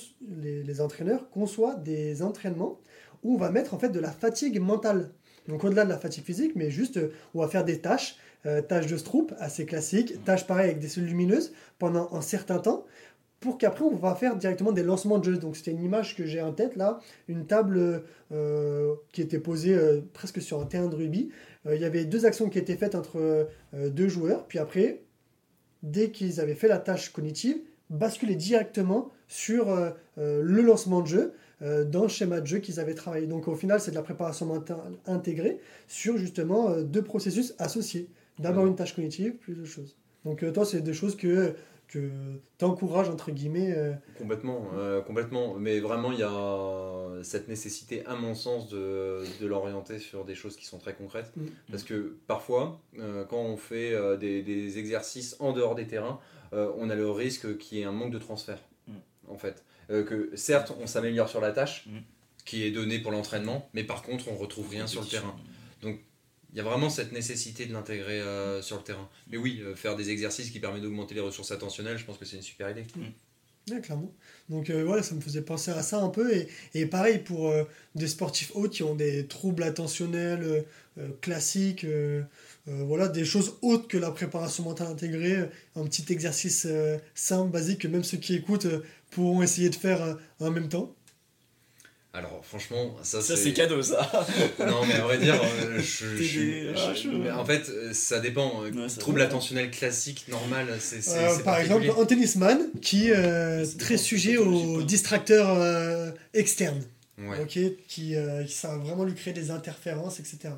les, les entraîneurs conçoivent des entraînements où on va mettre en fait de la fatigue mentale. Donc au-delà de la fatigue physique, mais juste, euh, on va faire des tâches, euh, tâches de Stroop, assez classiques, tâches pareilles avec des cellules lumineuses pendant un certain temps, pour qu'après on va faire directement des lancements de jeu. Donc c'était une image que j'ai en tête là, une table euh, qui était posée euh, presque sur un terrain de rugby. Euh, Il y avait deux actions qui étaient faites entre deux joueurs, puis après, dès qu'ils avaient fait la tâche cognitive, basculer directement sur le lancement de jeu dans le schéma de jeu qu'ils avaient travaillé. Donc au final, c'est de la préparation mentale intégrée sur justement deux processus associés. D'abord une tâche cognitive, plus de choses. Donc toi, c'est des choses que, que t'encourages, entre guillemets. euh, Complètement, euh, complètement. Mais vraiment, il y a cette nécessité, à mon sens, de, de l'orienter sur des choses qui sont très concrètes. Mm. Parce que parfois, euh, quand on fait euh, des, des exercices en dehors des terrains, euh, on a le risque qu'il y ait un manque de transfert, Mm. en fait. Euh, que certes, on s'améliore sur la tâche Mm. qui est donnée pour l'entraînement, mais par contre, on retrouve rien sur le terrain. Il y a vraiment cette nécessité de l'intégrer euh, sur le terrain. Mais oui, euh, faire des exercices qui permettent d'augmenter les ressources attentionnelles, je pense que c'est une super idée. Ouais, clairement. Donc euh, voilà, ça me faisait penser à ça un peu. Et, et pareil pour euh, des sportifs hauts qui ont des troubles attentionnels euh, euh, classiques, euh, euh, voilà, des choses autres que la préparation mentale intégrée, euh, un petit exercice euh, simple, basique, que même ceux qui écoutent euh, pourront essayer de faire euh, en même temps. Alors franchement, ça, Ça, c'est cadeau, ça. Non, mais à vrai dire, euh, je, ah, je- je- mais en fait, euh, ça dépend. Euh, Ouais, ça Trouble attentionnel classique, normal, c'est Euh, par exemple, un tennisman qui est très bon, sujet aux distracteurs euh, externes, Ouais. ok, qui, euh, qui ça va vraiment lui créer des interférences, etc.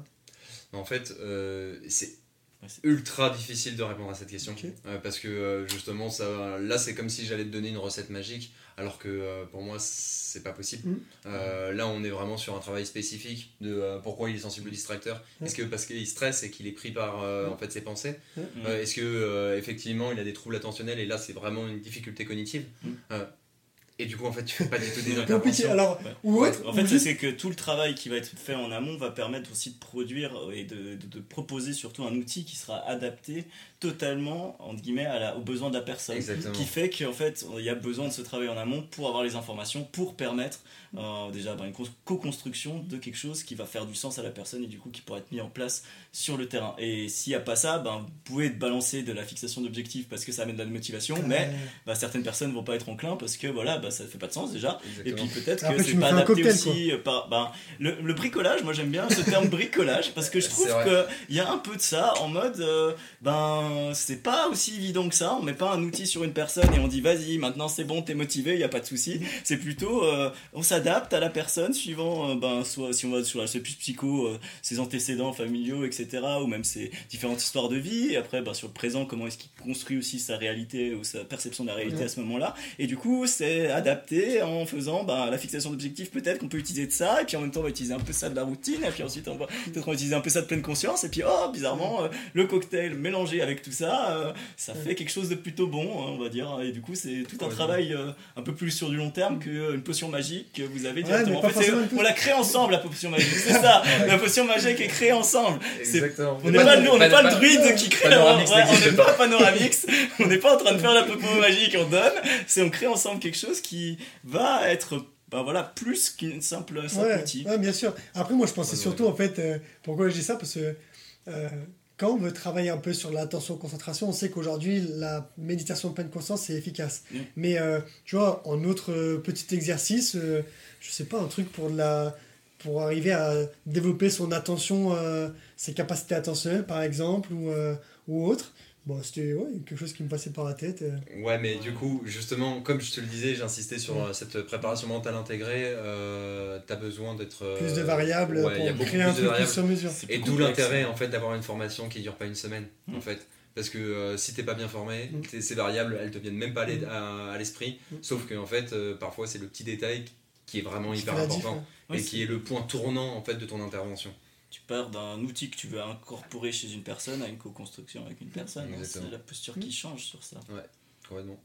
En fait, euh, c'est Ouais, c'est- ultra difficile de répondre à cette question. Euh, parce que euh, justement, ça, là, c'est comme si j'allais te donner une recette magique, alors que euh, pour moi, c'est pas possible. Mm. Euh, là, on est vraiment sur un travail spécifique de pourquoi il est sensible au distracteur. Est-ce que parce qu'il stresse et qu'il est pris par en fait ses pensées Est-ce que effectivement il a des troubles attentionnels et là c'est vraiment une difficulté cognitive? Mm. Euh, Et du coup en fait tu fais pas du tout des Compliqué. interventions. Alors, Ouais. ou Ouais. autre, En ou fait, juste- c'est que tout le travail qui va être fait en amont va permettre aussi de produire et de, de- de proposer surtout un outil qui sera adapté totalement entre guillemets à la- aux besoins de la personne. Exactement. Qui fait qu'en fait, il y a besoin de ce travail en amont pour avoir les informations, pour permettre euh, déjà ben, une co- co-construction de quelque chose qui va faire du sens à la personne et du coup qui pourra être mis en place sur le terrain. Et s'il n'y a pas ça, ben, vous pouvez balancer de la fixation d'objectifs parce que ça amène de la motivation, mais Euh, bah, certaines personnes vont pas être enclins parce que voilà, bah, ça fait pas de sens déjà. Et puis peut-être que c'est pas adapté aussi euh, par ben, le, le bricolage. Moi j'aime bien ce terme bricolage parce que je trouve C'est vrai. que il y a un peu de ça en mode euh, ben c'est pas aussi évident que ça. On met pas un outil sur une personne et on dit vas-y maintenant c'est bon t'es motivé, il y a pas de souci. C'est plutôt euh, on s'adapte à la personne suivant euh, ben soit si on va sur l'aspect plus psycho, ses antécédents familiaux etc. ou même ses différentes histoires de vie. Et après ben, sur le présent comment est-ce qu'il construit aussi sa réalité ou sa perception de la réalité Ouais. à ce moment-là. Et du coup, c'est adapté en faisant bah, la fixation d'objectifs. Peut-être qu'on peut utiliser de ça, et puis en même temps, on va utiliser un peu ça de la routine, et puis ensuite, on va peut-être on va utiliser un peu ça de pleine conscience, et puis oh, bizarrement, euh, le cocktail mélangé avec tout ça, euh, ça fait quelque chose de plutôt bon, hein, on va dire. Et du coup, c'est tout un Ouais. travail euh, un peu plus sur du long terme qu'une potion magique que vous avez Ouais, directement. pas en fait, potion. on la crée ensemble, la potion magique. C'est ça, la potion magique est créée ensemble. C'est Exactement. on n'est pas, nous, on n'est pas, le druide qui crée la Panoramix ouais, on n'est pas Panoramix, on n'est pas en train de faire la popo magique, on donne, c'est on crée ensemble quelque chose qui va être bah voilà, plus qu'une simple, simple Ouais, outil. ouais, bien sûr. Après, moi, je pensais Ouais, surtout, en fait, euh, pourquoi je dis ça Parce que euh, quand on veut travailler un peu sur l'attention concentration, on sait qu'aujourd'hui, la méditation de pleine conscience, c'est efficace. Mm. Mais euh, tu vois, en autre petit exercice, je sais pas, un truc pour, de la, pour arriver à développer son attention, ses capacités attentionnelles, par exemple, ou, ou autre. Bon, c'était ouais, quelque chose qui me passait par la tête. euh. Ouais, mais du coup, justement, comme je te le disais, j'insistais sur euh, cette préparation mentale intégrée. Euh, T'as besoin d'être. euh, Plus de variables pour créer un plus de truc plus sur mesure. Et d'où l'intérêt en fait d'avoir une formation qui dure pas une semaine Mm. en fait. Parce que euh, si t'es pas bien formé, Mm. ces variables elles te viennent même pas à Mm. à, l'esprit. Sauf que en fait, euh, parfois c'est le petit détail qui est vraiment hyper diff, important et qui est le point tournant en fait de ton intervention. Tu pars d'un outil que tu veux incorporer chez une personne à une co-construction avec une personne. C'est la posture qui change sur ça. Complètement.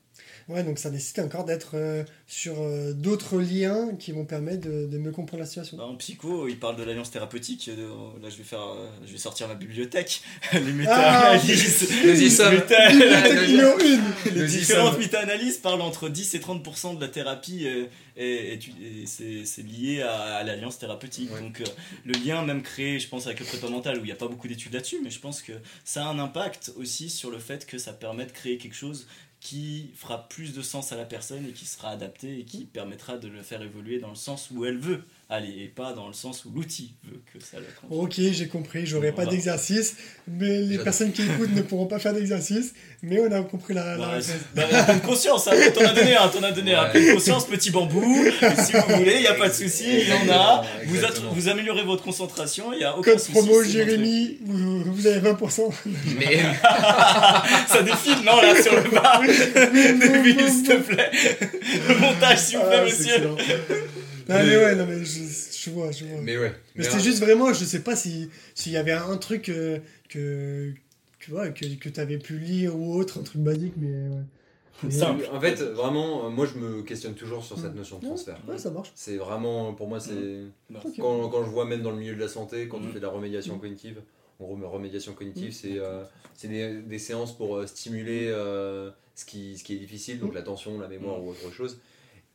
Ouais, donc ça nécessite encore d'être euh, sur euh, d'autres liens qui vont permettre de, de mieux comprendre la situation. Bah, en psycho, il parle de l'alliance thérapeutique. euh, Là, je vais faire, euh, je vais sortir ma bibliothèque. Les méta-analyses. Nous y sommes. méta- Bibliothèque numéro une Les différentes méta-analyses parlent entre 10 et 30% de la thérapie et, et tu- et c'est c'est lié à, à l'alliance thérapeutique. Ouais. Donc euh, le lien même créé, je pense, avec le prépa mental, où il n'y a pas beaucoup d'études là-dessus, mais je pense que ça a un impact aussi sur le fait que ça permet de créer quelque chose qui fera plus de sens à la personne et qui sera adapté et qui permettra de le faire évoluer dans le sens où elle veut aller et pas dans le sens où l'outil veut que ça le. Ok, j'ai compris, j'aurai pas d'exercice, mais les personnes qui écoutent ne pourront pas faire d'exercice, mais on a compris la, la Bah, réponse. c'est- bah, pleine conscience, hein, t'en as donné un, t'en as donné un. Ouais. Pleine conscience, petit bambou. Si vous voulez, il n'y a pas de souci, il y en a. Vous, êtes- exactement. vous améliorez votre concentration, il n'y a aucun Code souci. promo c'est votre Jérémy, vous, vous avez 20%. Mais. Ça défile, non, là, sur le bas. Devine, s'il te plaît. Le montage, s'il vous plaît, Ah, monsieur. Excellent. Non, mais ouais, non, mais je, je vois, je vois. mais ouais. Mais Mais c'était juste vraiment, je sais pas si s'il y avait un truc euh, que, que, ouais, que, que tu avais pu lire ou autre, un truc basique, mais ouais. Mais- Simple. En fait, vraiment, euh, moi je me questionne toujours sur cette Mm. notion de transfert. Ouais, ça marche. C'est vraiment, pour moi, c'est. Ok. Quand, quand je vois même dans le milieu de la santé, quand tu fais de la remédiation cognitive, en gros, remédiation cognitive, c'est euh, c'est des, des séances pour euh, stimuler euh, ce, qui, ce qui est difficile, donc Mhm. l'attention, la mémoire ou autre chose,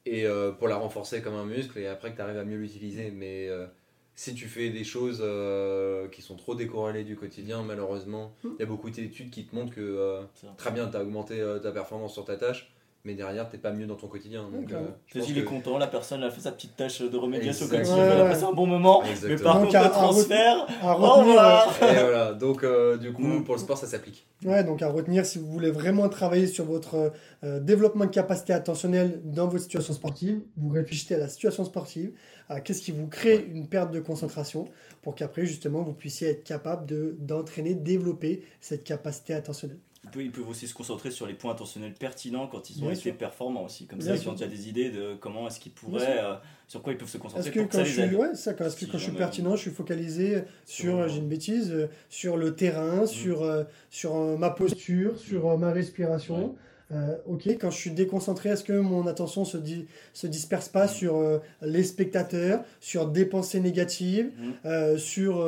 et euh, pour la renforcer comme un muscle, et après que tu arrives à mieux l'utiliser. Mais euh, si tu fais des choses euh, qui sont trop décorrélées du quotidien, malheureusement, il Mhm. y a beaucoup d'études qui te montrent que très bien, tu as augmenté ta performance sur ta tâche, mais derrière, t'es pas mieux dans ton quotidien. Donc, D'accord. euh, je pense Il est content, la personne a fait sa petite tâche de remédiation Ouais, elle a passé un bon moment. Mais Exactement. par Donc, contre, le à transfert, À au retenir. Et voilà, donc euh, du coup, Mm. pour le sport, ça s'applique. ouais, donc à retenir, si vous voulez vraiment travailler sur votre euh, développement de capacité attentionnelle dans votre situation sportive, vous réfléchissez à la situation sportive, à qu'est-ce qui vous crée une perte de concentration, pour qu'après, justement, vous puissiez être capable de- d'entraîner, développer cette capacité attentionnelle. Ils peuvent, ils peuvent aussi se concentrer sur les points intentionnels pertinents quand ils ont Bien été sûr. performants aussi. Comme Bien ça, ils ont déjà des idées de comment est-ce qu'ils pourraient, euh, sur quoi ils peuvent se concentrer Est-ce que quand ça je les suis, ouais, ça, quand, est-ce que Si quand je suis jamais- pertinent, je suis focalisé sur, Sur- euh, j'ai une bêtise, euh, sur le terrain, sur, euh, sur euh, ma posture, sur euh, ma respiration. Euh, ok, quand je suis déconcentré, est-ce que mon attention se, di- se disperse pas sur euh, les spectateurs, sur des pensées négatives, Mhm. euh, sur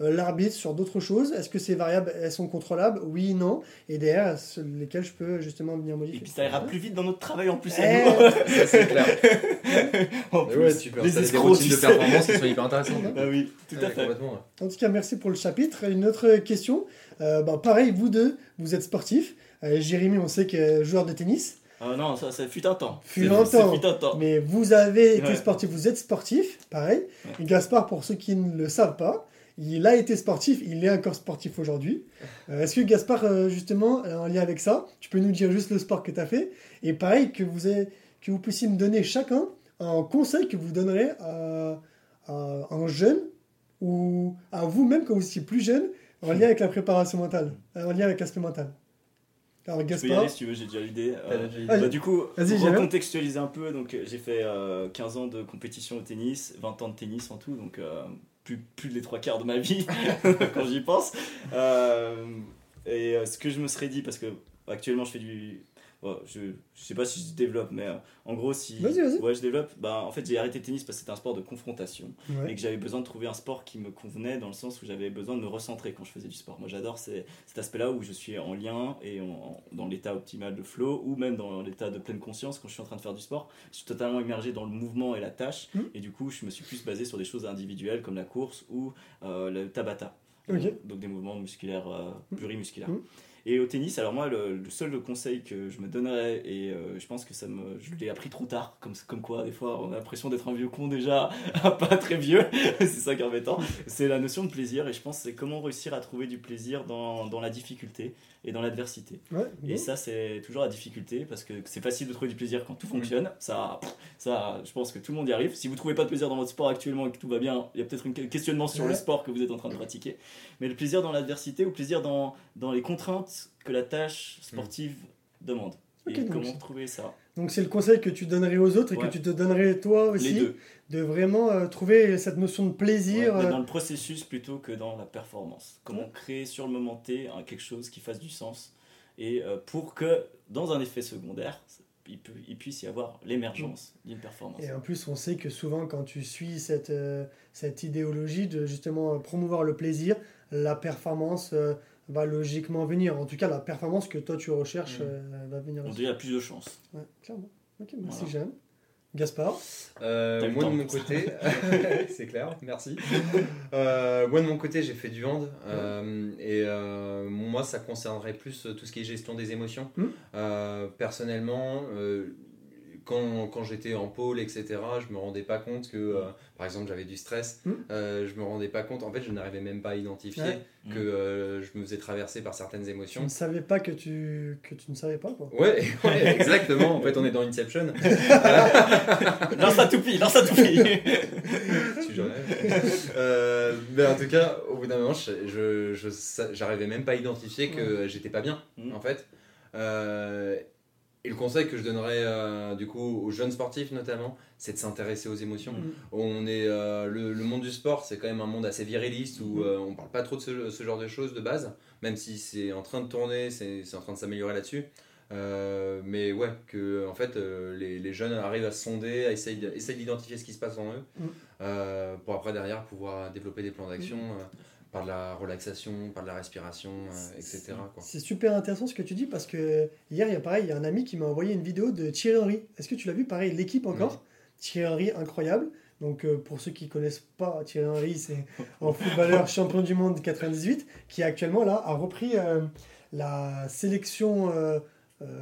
l'arbitre, sur d'autres choses? Est-ce que ces variables, elles sont contrôlables? Oui, non. Et derrière, sur lesquelles je peux justement venir Et modifier. puis ça ira plus vite dans notre travail en plus Eh, à c'est clair. en Mais plus, ouais, tu peux les des escrocs, routines de sais. performance qui sont hyper intéressantes. hein. Ah oui, tout à Ouais, fait. En tout cas, merci pour le chapitre. Une autre question. Euh, ben, pareil, vous deux, vous êtes sportifs. Euh, Jérémy, on sait que joueur de tennis. Ah non, ça, ça fut un temps. Fut C'est- un c'est temps. fut un temps. Mais vous avez été Ouais. sportif, vous êtes sportif, pareil. Ouais. Et Gaspard, pour ceux qui ne le savent pas, il a été sportif, il est encore sportif aujourd'hui. Euh, Est-ce que Gaspard, euh, justement, en lien avec ça, tu peux nous dire juste le sport que tu as fait Et pareil, que vous, ayez- que vous puissiez me donner chacun un conseil que vous donnerez à, à un jeune ou à vous-même quand vous étiez plus jeune en lien avec la préparation mentale, en lien avec l'aspect mental. Alors Je peux y aller si tu veux, j'ai déjà l'idée. Euh, Ah, bah, du coup, pour Jérémy. recontextualiser un peu, donc euh, j'ai fait euh, 15 ans de compétition au tennis, 20 ans de tennis en tout, donc euh, plus, plus des trois quarts de ma vie quand j'y pense. Euh, et euh, ce que je me serais dit, parce que actuellement je fais du. Bon, je, je sais pas si je développe, mais euh, en gros, si. Vas-y, vas-y. Ouais, je développe. Bah, en fait, j'ai arrêté le tennis parce que c'était un sport de confrontation Ouais. et que j'avais besoin de trouver un sport qui me convenait dans le sens où j'avais besoin de me recentrer quand je faisais du sport. Moi j'adore cet aspect-là où je suis en lien et en- dans l'état optimal de flow ou même dans l'état de pleine conscience quand je suis en train de faire du sport. Je suis totalement immergé dans le mouvement et la tâche Mhm. et du coup je me suis plus basé sur des choses individuelles comme la course ou euh, le tabata. donc des mouvements musculaires mmh. plurimusculaires. Mmh. Et au tennis, alors moi, le, seul conseil que je me donnerais, et euh, je pense que ça me, je l'ai appris trop tard, comme, comme quoi, des fois, on a l'impression d'être un vieux con déjà, pas très vieux, c'est ça qui est embêtant, c'est la notion de plaisir, et je pense c'est comment réussir à trouver du plaisir dans, dans la difficulté et dans l'adversité. et ça, c'est toujours la difficulté, parce que c'est facile de trouver du plaisir quand tout mm. fonctionne, ça, ça, je pense que tout le monde y arrive. Si vous trouvez pas de plaisir dans votre sport actuellement et que tout va bien, il y a peut-être un questionnement sur le sport que vous êtes en train de pratiquer, mais le plaisir dans l'adversité ou le plaisir dans, dans les contraintes que la tâche sportive demande. et comment trouver ça Donc c'est le conseil que tu donnerais aux autres et que tu te donnerais toi aussi de vraiment euh, trouver cette notion de plaisir. Euh, dans le processus plutôt que dans la performance. Comment créer sur le moment T quelque chose qui fasse du sens et euh, pour que dans un effet secondaire, il, peut, il puisse y avoir l'émergence d'une performance. Et en plus, on sait que souvent, quand tu suis cette, cette idéologie de justement promouvoir le plaisir, la performance va logiquement venir. En tout cas, la performance que toi tu recherches euh, va venir. On dit il y a plus de chances. Ouais, clairement. Ok, merci Jeanne. Gaspard euh, Moi de mon côté, c'est clair, merci. Euh, moi de mon côté, j'ai fait du hand et moi ça concernerait plus tout ce qui est gestion des émotions. Hmm. personnellement, quand, quand j'étais en pôle, etc., je me rendais pas compte que, euh, par exemple, j'avais du stress. Hmm. Euh, je me rendais pas compte, en fait, je n'arrivais même pas à identifier que euh, je me faisais traverser par certaines émotions. Tu ne savais pas que tu, que tu ne savais pas, quoi. Ouais, exactement. en fait, on est dans Inception. lance la toupie, lance la toupie. tu euh, mais en tout cas, au bout d'un moment, je, je, j'arrivais même pas à identifier que j'étais pas bien, hmm. en fait. Et le conseil que je donnerais euh, du coup aux jeunes sportifs notamment, c'est de s'intéresser aux émotions. Mm. On est euh, le, monde du sport, c'est quand même un monde assez viriliste où mm. euh, on parle pas trop de ce, genre de choses de base, même si c'est en train de tourner, c'est en train de s'améliorer là-dessus. mais ouais, que en fait les, les, jeunes arrivent à se sonder, à essayer, d'identifier ce qui se passe en eux, mm. pour après derrière pouvoir développer des plans d'action par de la relaxation, par de la respiration, euh, etc. C'est super intéressant ce que tu dis parce que hier, il y a pareil, il y a un ami qui m'a envoyé une vidéo de Thierry Henry. Est-ce que tu l'as vu? Pareil, l'équipe encore. Thierry Henry, incroyable. Donc euh, pour ceux qui ne connaissent pas Thierry Henry, c'est un footballeur champion du monde 98 qui actuellement là a repris euh, la sélection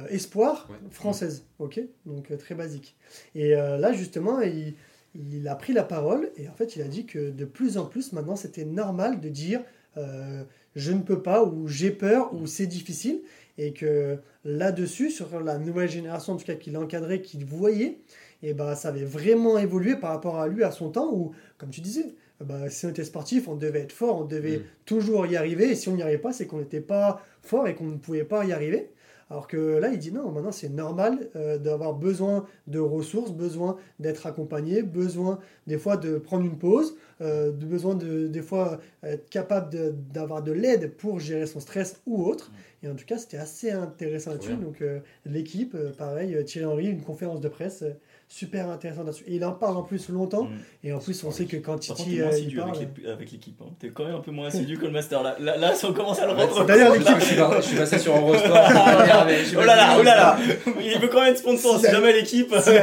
espoir française. Ok, donc très basique. Et là justement, il il a pris la parole et en fait il a dit que de plus en plus maintenant c'était normal de dire euh, je ne peux pas ou j'ai peur ou c'est difficile et que là-dessus sur la nouvelle génération en tout cas qu'il encadrait qu'il voyait et ben ça avait vraiment évolué par rapport à lui à son temps où comme tu disais bah, si on était sportif on devait être fort on devait mm. toujours y arriver et si on n'y arrivait pas c'est qu'on n'était pas fort et qu'on ne pouvait pas y arriver alors que là, il dit non, maintenant c'est normal euh, d'avoir besoin de ressources, besoin d'être accompagné, besoin des fois de prendre une pause, euh, de besoin de des fois être capable d'avoir de, l'aide pour gérer son stress ou autre. Et en tout cas, c'était assez intéressant là-dessus. Donc euh, l'équipe, pareil, Thierry Henry, une conférence de presse super intéressant là-dessus. Et il en parle en plus longtemps. Mm. Et en plus, on sait que quand Titi. Euh, il parle... avec l'équipe. Hein. T'es quand même un peu moins assidu que le master. Là, là, là on commence à le rendre. D'ailleurs, l'équipe. Je, suis passé sur Eurosport. oh là là, oh là là. Il veut quand même être sponsor. Si, jamais l'équipe. S'il y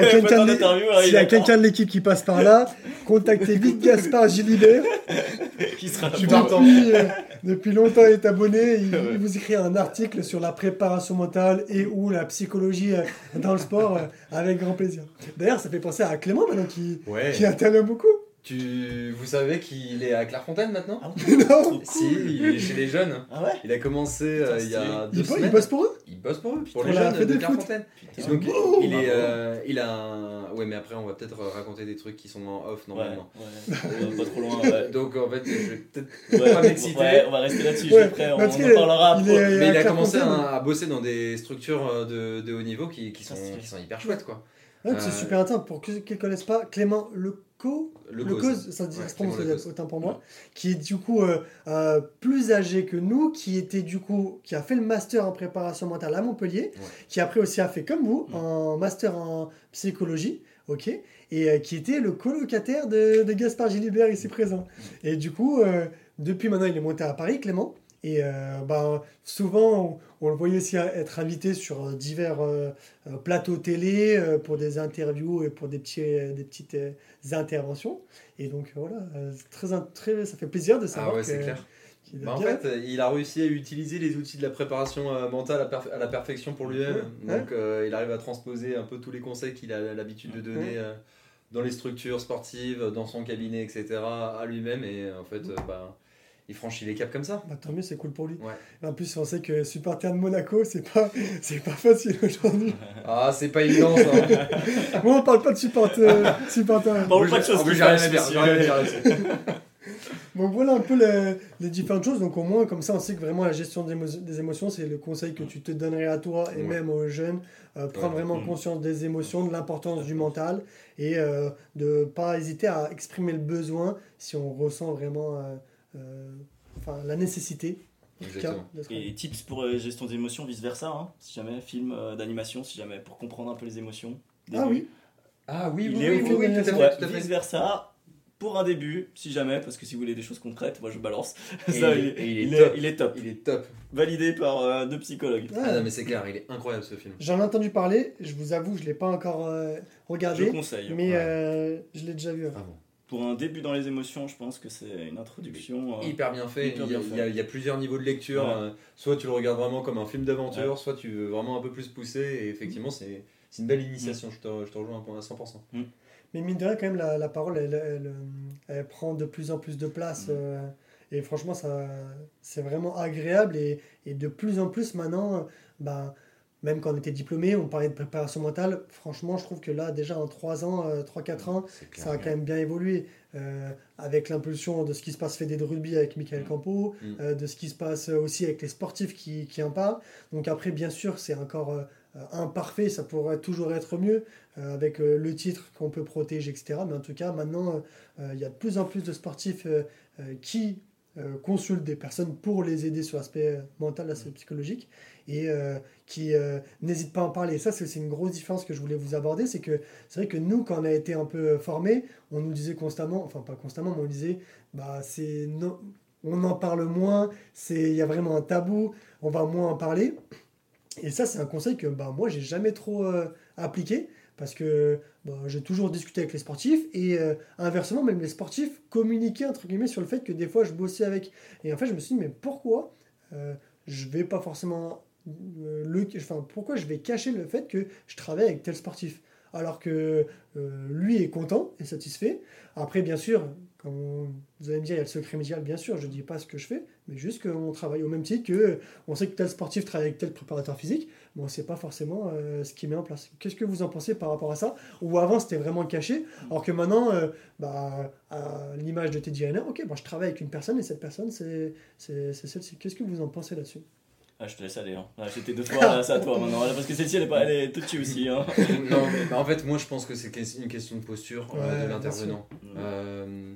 a quelqu'un de l'équipe qui passe par là, contactez vite Gaspard Gilibert. qui sera depuis, euh, depuis longtemps est abonné. Il, vous écrit un article sur la préparation mentale et ou la psychologie euh, dans le sport avec grand plaisir. D'ailleurs, ça fait penser à Clément maintenant qui, qui intervient beaucoup. Tu... Vous savez qu'il est à Clairefontaine maintenant ah Non Si, il est chez les jeunes. Ah ouais Il a commencé euh, il y a deux il semaines. Il bosse pour eux Il bosse pour eux, pour les jeunes de Clairefontaine. Donc, il, est, euh, il a un... Ouais, mais après, on va peut-être raconter des trucs qui sont en off normalement. Ouais, ouais. pas trop loin. Ouais. Donc, en fait, je vais peut-être pas m'exciter. Ouais, on va rester là-dessus, je suis prêt, on, on en parlera après. Mais il a commencé à, bosser dans des structures euh, de, de haut niveau qui, qui, sont, qui sont hyper chouettes, quoi. c'est super intéressant. Pour ceux qui ne connaissent pas, Clément Le le, cause, ça se prononce autant pour moi, qui est du coup euh, euh, plus âgé que nous, qui était du coup, qui a fait le master en préparation mentale à Montpellier, qui après aussi a fait comme vous, un master en psychologie, ok, et euh, qui était le colocataire de, de Gaspard Gilibert ici présent. Et du coup, depuis maintenant, il est monté à Paris, Clément. Et euh, ben, souvent, on, le voyait aussi être invité sur divers euh, euh, plateaux télé pour des interviews et pour des, petits, des petites interventions. Et donc voilà, très, très, ça fait plaisir de savoir ah Bah, en fait, il a réussi à utiliser les outils de la préparation euh, mentale à, la perfection pour lui-même. Donc, euh, il arrive à transposer un peu tous les conseils qu'il a l'habitude de donner euh, dans les structures sportives, dans son cabinet, etc., à lui-même. Et en fait, bah, il franchit les caps comme ça. Bah, tant mieux, c'est cool pour lui. En plus, on sait que supporter de Monaco, c'est pas, c'est pas facile aujourd'hui. Ah, c'est pas évident ça. Moi, on parle pas de supporter. supporter. On parle pas de choses Donc voilà un peu les, différentes choses. Donc au moins, comme ça, on sait que vraiment la gestion des, émotions, c'est le conseil que tu te donnerais à toi et même aux jeunes. Euh, prendre vraiment mm. conscience des émotions, de l'importance du mental et euh, de pas hésiter à exprimer le besoin si on ressent vraiment euh, enfin, la nécessité. et tips pour la gestion des émotions, vice versa, hein, si jamais, film d'animation, si jamais, pour comprendre un peu les émotions. Ah oui Ah oui, oui, oui, oui, tout à fait. Vice versa, pour un début, si jamais, parce que si vous voulez des choses concrètes, moi je balance. il, est, top. Il est top. Validé par euh, deux psychologues. Ah non, mais c'est clair, il est incroyable ce film. J'en ai entendu parler, je vous avoue, je ne l'ai pas encore euh, regardé. Je conseille. Mais euh, je l'ai déjà vu. Pour un début dans les émotions, je pense que c'est une introduction. hyper bien fait. il, y a, plusieurs niveaux de lecture. soit tu le regardes vraiment comme un film d'aventure, soit tu veux vraiment un peu plus pousser. Et effectivement, c'est une belle initiation. Je, te, je, te, rejoins à 100%. Mais mine de rien, quand même, la, la parole, elle, elle, prend de plus en plus de place. Mm. Euh, et franchement, ça, c'est vraiment agréable. Et, et, de plus en plus maintenant, bah, même quand on était diplômé, on parlait de préparation mentale. Franchement, je trouve que là, déjà en 3 ans, 3-4 ans, ça a quand même bien évolué. Euh, avec l'impulsion de ce qui se passe fait des rugby avec Michael mm. Campo, mm. Euh, de ce qui se passe aussi avec les sportifs qui, qui en parlent. Donc après, bien sûr, c'est encore imparfait, ça pourrait toujours être mieux. Euh, avec euh, le titre qu'on peut protéger, etc. Mais en tout cas, maintenant, euh, il y a de plus en plus de sportifs qui consultent des personnes pour les aider sur l'aspect mental, l'aspect psychologique, et qui n'hésitent pas à en parler. ça, c'est une grosse différence que je voulais vous aborder, c'est que c'est vrai que nous, quand on a été un peu formés, on nous disait constamment, enfin pas constamment, mais on disait, bah c'est on en parle moins, il y a vraiment un tabou, on va moins en parler. Et ça, c'est un conseil que bah, moi, j'ai jamais trop appliqué parce que j'ai toujours discuté avec les sportifs et euh, inversement, même les sportifs communiquaient entre guillemets sur le fait que des fois je bossais avec. Et en fait, je me suis dit, mais pourquoi euh, je vais pas forcément. Pourquoi je vais cacher le fait que je travaille avec tel sportif? Alors que euh, lui est content et satisfait. Après, bien sûr, comme vous allez me dire, il y a le secret médical, bien sûr, je ne dis pas ce que je fais, mais juste qu'on travaille au même titre que on sait que tel sportif travaille avec tel préparateur physique, mais on ne sait pas forcément euh, ce qu'il met en place. Qu'est-ce que vous en pensez par rapport à ça? Ou avant, c'était vraiment caché, alors que maintenant, euh, bah, l'image de Teddy Riner, ok, je travaille avec une personne et cette personne, c'est celle-ci. Qu'est-ce que vous en pensez là-dessus? Ah, je te laisse aller. Hein. Ah, J'étais deux fois, c'est à toi maintenant. Parce que celle-ci, elle, est pas, elle est toute aussi. Hein. non, mais, bah, en fait, moi, je pense que c'est une question de posture euh, de l'intervenant. Euh,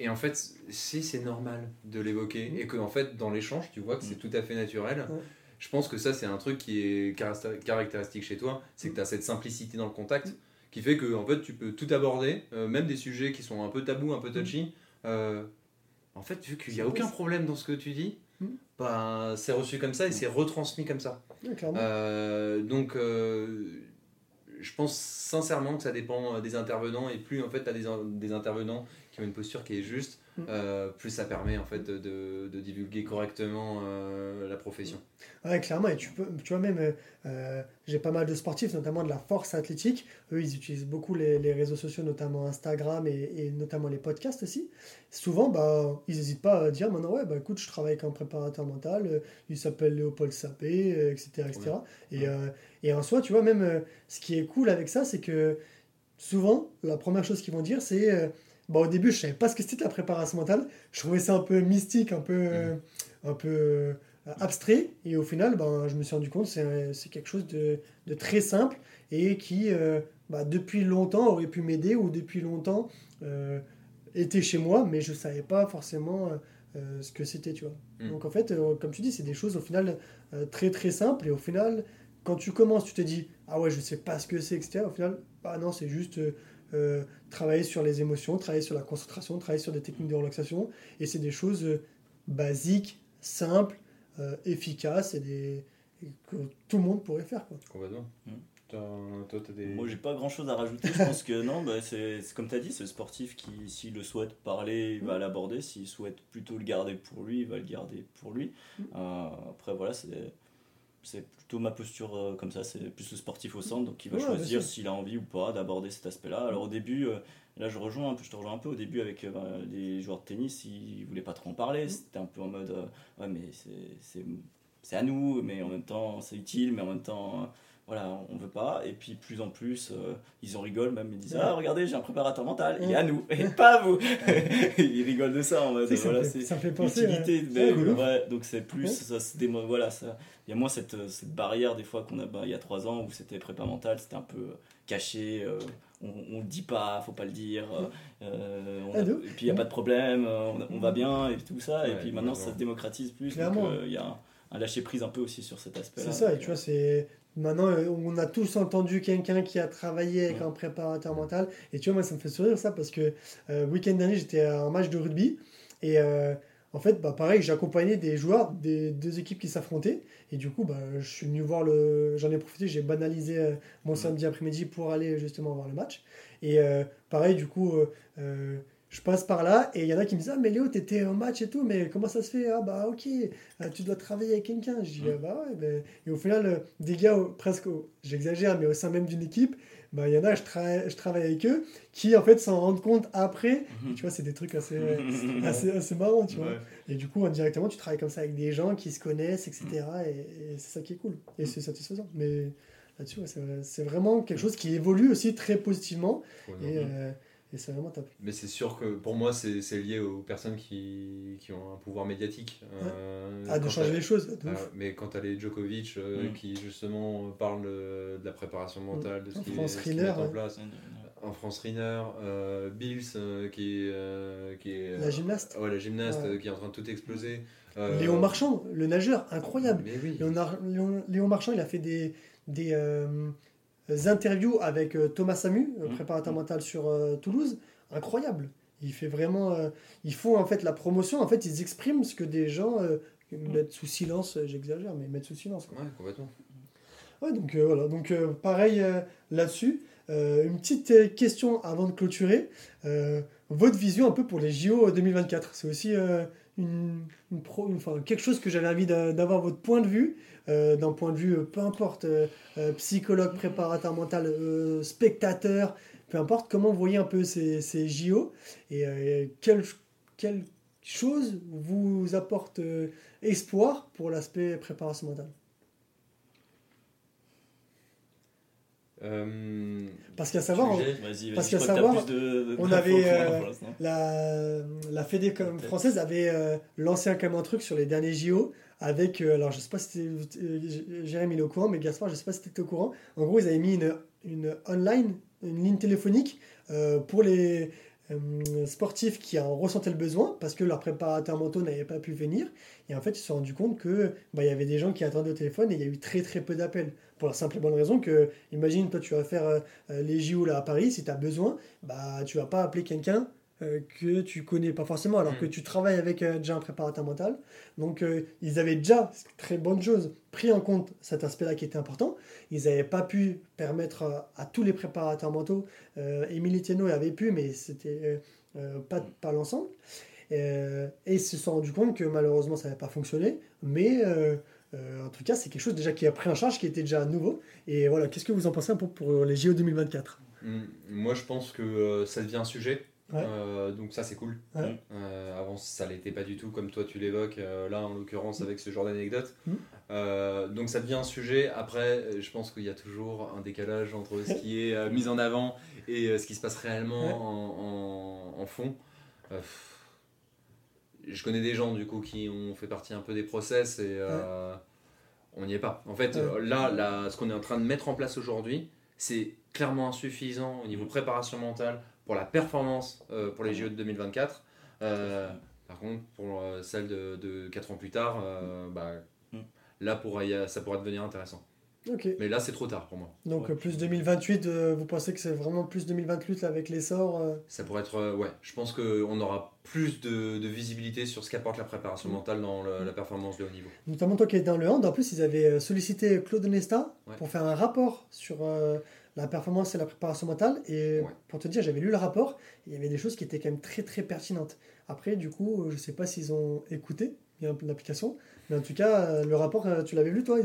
et en fait, si c'est normal de l'évoquer, et que en fait, dans l'échange, tu vois que c'est mm. tout à fait naturel, je pense que ça, c'est un truc qui est caractéristique chez toi, c'est que tu as cette simplicité dans le contact, mm. qui fait que en fait, tu peux tout aborder, euh, même des sujets qui sont un peu tabous, un peu touchy. en fait, vu qu'il n'y a aucun problème dans ce que tu dis, bah, c'est reçu comme ça et c'est retransmis comme ça. Euh, donc, euh, je pense sincèrement que ça dépend des intervenants et plus en fait tu as des, des intervenants qui ont une posture qui est juste, Mm. Euh, plus ça permet en fait de, de, divulguer correctement euh, la profession. Ouais, clairement, et tu, peux, tu vois même, euh, j'ai pas mal de sportifs, notamment de la force athlétique, eux ils utilisent beaucoup les, les réseaux sociaux, notamment Instagram et, et, notamment les podcasts aussi. Souvent, bah, ils n'hésitent pas à dire maintenant, ouais, bah écoute, je travaille avec un préparateur mental, il s'appelle Léopold Sapé, etc. etc. Et, et en soi, tu vois, même ce qui est cool avec ça, c'est que souvent, la première chose qu'ils vont dire, c'est Bon, au début, je savais pas ce que c'était la préparation mentale. Je trouvais ça un peu mystique, un peu, mhm. un peu euh, abstrait. Et au final, ben, je me suis rendu compte que c'est quelque chose de, de, très simple et qui, euh, bah, depuis longtemps, aurait pu m'aider ou depuis longtemps euh, était chez moi, mais je savais pas forcément ce que c'était, tu vois. Mhm. Donc en fait, comme tu dis, c'est des choses au final très très simples. Et au final, quand tu commences, tu te dis, ah ouais, je sais pas ce que c'est, etc. Au final, bah non, c'est juste euh, travailler sur les émotions, travailler sur la concentration, travailler sur des techniques de relaxation. Et c'est des choses euh, basiques, simples, euh, efficaces et, des, que tout le monde pourrait faire. Quoi. Complètement. Mmh. toi, as des... Moi, j'ai pas grand chose à rajouter. Je pense que non, bah, c'est comme tu as dit, c'est le sportif qui, s'il le souhaite parler, il va mm. l'aborder. S'il souhaite plutôt le garder pour lui, il va le garder pour lui. Mm. Euh, après, voilà, c'est c'est plutôt ma posture euh, comme ça, c'est plus le sportif au centre, donc il va choisir s'il a envie ou pas d'aborder cet aspect-là. Alors au début, euh, là je rejoins un peu, je te rejoins un peu, au début avec euh, bah, les joueurs de tennis, ils voulaient pas trop en parler, mm. c'était un peu en mode, ouais mais c'est à nous, mais en même temps c'est utile, mais en même temps voilà, on veut pas. Et puis plus en plus, euh, ils en rigolent même, ils disent Ah, regardez, j'ai un préparateur mental, il est à nous, et pas à vous. ils rigolent de ça en mode, voilà, c'est ça fait penser. Utilité, donc c'est plus, ça voilà, ça, il y a moins cette, cette barrière des fois qu'on a bah, il y a trois ans où c'était prépa mental, c'était un peu caché. Euh, on, on le dit pas, faut pas le dire. Euh, ah, et puis il n'y a pas de problème, on, va bien et tout ça. et puis maintenant ça se démocratise plus. Donc il y a un, un lâcher prise un peu aussi sur cet aspect-là. C'est ça, et tu vois, c'est Maintenant, euh, on a tous entendu quelqu'un qui a travaillé avec un préparateur mental. Et tu vois, moi, ça me fait sourire ça parce que euh, week-end dernier, j'étais à un match de rugby. Et euh, en fait, bah, pareil, j'ai accompagné des joueurs des deux équipes qui s'affrontaient. Et du coup, bah, je suis venu voir le. J'en ai profité, j'ai banalisé mon samedi après-midi pour aller justement voir le match. Et pareil, du coup je passe par là et il y en a qui me disent Ah, mais Léo, t'étais au match et tout, mais comment ça se fait? Ah, bah, ok, euh, tu dois travailler avec quelqu'un. Je dis ah, Bah, ouais. Ben... Et au final, euh, des gars, presque, j'exagère, mais au sein même d'une équipe, bah, il y en a, je, je travaille avec eux, qui en fait s'en rendent compte après. Mhm. tu vois, c'est des trucs assez, assez, assez, marrants, tu vois. Et du coup, indirectement, tu travailles comme ça avec des gens qui se connaissent, etc. Et, c'est ça qui est cool. Et c'est satisfaisant. Mais là-dessus, c'est vraiment quelque chose qui évolue aussi très positivement. et. Euh, et c'est vraiment top. Mais c'est sûr que pour moi, c'est lié aux personnes qui, qui, ont un pouvoir médiatique. Euh, ah, de changer les choses. Ah, mais quand tu as les Djokovic euh, mm. qui justement parlent de, la préparation mentale, de ce qu'ils mettent en place. En France Riner, euh, Bills qui, qui est. La gymnaste. ouais, la gymnaste qui est en train de tout exploser. Léon Marchand, le nageur, incroyable. Mais oui. Léon, Léon, Marchand, il a fait des. des interviews avec euh, Thomas Samu, mmh. préparateur mental sur euh, Toulouse, incroyable. Il fait vraiment, euh, ils font en fait la promotion. En fait, ils expriment ce que des gens mettent sous silence. J'exagère, mais mettent sous silence. Quoi. Ouais, complètement. Ouais, donc voilà. Donc pareil là-dessus. une petite question avant de clôturer. votre vision un peu pour les JO 2024. C'est aussi quelque chose que j'avais envie d'avoir votre point de vue. Euh, d'un point de vue, euh, peu importe, euh, psychologue, préparateur mental, spectateur, peu importe, comment vous voyez un peu ces, ces JO et quelle, quelle chose vous apporte espoir pour l'aspect préparation mentale? Parce qu'à savoir, parce qu'à savoir, on avait la, la Fédé française avait lancé un, un truc sur les derniers JO avec, euh, alors je sais pas si euh, Jérémy est au courant, mais Gaspard, je sais pas si tu étais au courant. En gros, ils avaient mis une, une online, une ligne téléphonique euh, pour les sportifs qui en ressentaient le besoin parce que leurs préparateurs mentaux n'avaient pas pu venir. Et en fait, ils se sont rendus compte que bah, il y avait des gens qui attendaient au téléphone et il y a eu très très peu d'appels. Pour la simple et bonne raison que, imagine, toi tu vas faire les JO là à Paris, si tu as besoin, bah tu vas pas appeler quelqu'un euh, que tu connais pas forcément, alors que mm. tu travailles avec euh, déjà un préparateur mental. Donc, euh, ils avaient déjà, très bonne chose, pris en compte cet aspect-là qui était important. Ils n'avaient pas pu permettre à, tous les préparateurs mentaux, Émilie Tieno avait pu, mais c'était pas, pas l'ensemble. et ils se sont rendus compte que malheureusement, ça n'avait pas fonctionné, mais. En tout cas, c'est quelque chose déjà qui a pris en charge, qui était déjà nouveau. Et voilà, qu'est-ce que vous en pensez pour, pour les JO 2024 mm. Moi, je pense que ça devient un sujet euh, donc ça c'est cool. Euh, avant ça l'était pas du tout comme toi tu l'évoques euh, là en l'occurrence avec ce genre d'anecdote. Mm. donc ça devient un sujet. Après je pense qu'il y a toujours un décalage entre ce qui est mis en avant et ce qui se passe réellement en, en, fond. Je connais des gens du coup qui ont fait partie un peu des process et on n'y est pas. En fait là, là ce qu'on est en train de mettre en place aujourd'hui c'est clairement insuffisant au niveau préparation mentale pour la performance euh, pour les JO de 2024. Euh, par contre, pour euh, celle de, de 4 ans plus tard, bah, mm. là, pour, ça pourrait devenir intéressant. Mais là, c'est trop tard pour moi. Donc plus 2028, euh, vous pensez que c'est vraiment plus 2028 avec l'essor euh Ça pourrait être, ouais. Je pense qu'on aura plus de, visibilité sur ce qu'apporte la préparation mm. mentale dans la performance de haut niveau. Notamment toi qui es dans le hand, en plus ils avaient sollicité Claude Nesta pour faire un rapport sur la performance et la préparation mentale. Et pour te dire, j'avais lu le rapport, il y avait des choses qui étaient quand même très très pertinentes. Après, du coup, je sais pas s'ils ont écouté l'application, mais en tout cas, euh, le rapport, euh, tu l'avais lu toi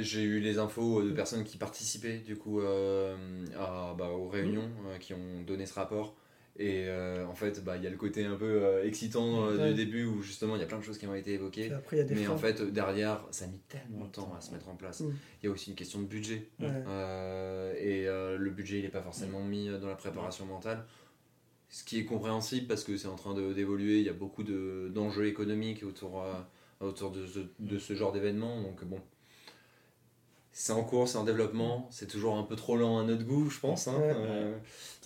J'ai eu les infos de personnes qui participaient du coup euh, à, bah, aux réunions qui ont donné ce rapport. Et en fait, bah, il y a le côté un peu excitant du début où justement il y a plein de choses qui ont été évoquées. mais en fait, derrière, ça a mis tellement de temps à se mettre en place. Mm. Il y a aussi une question de budget. et le budget, il n'est pas forcément mis dans la préparation mentale. Ce qui est compréhensible parce que c'est en train d'évoluer. Il y a beaucoup d'enjeux économiques autour autour de ce, de ce genre d'événement. Donc bon, c'est en cours, c'est en développement, c'est toujours un peu trop lent à notre goût, je pense. Hein, euh,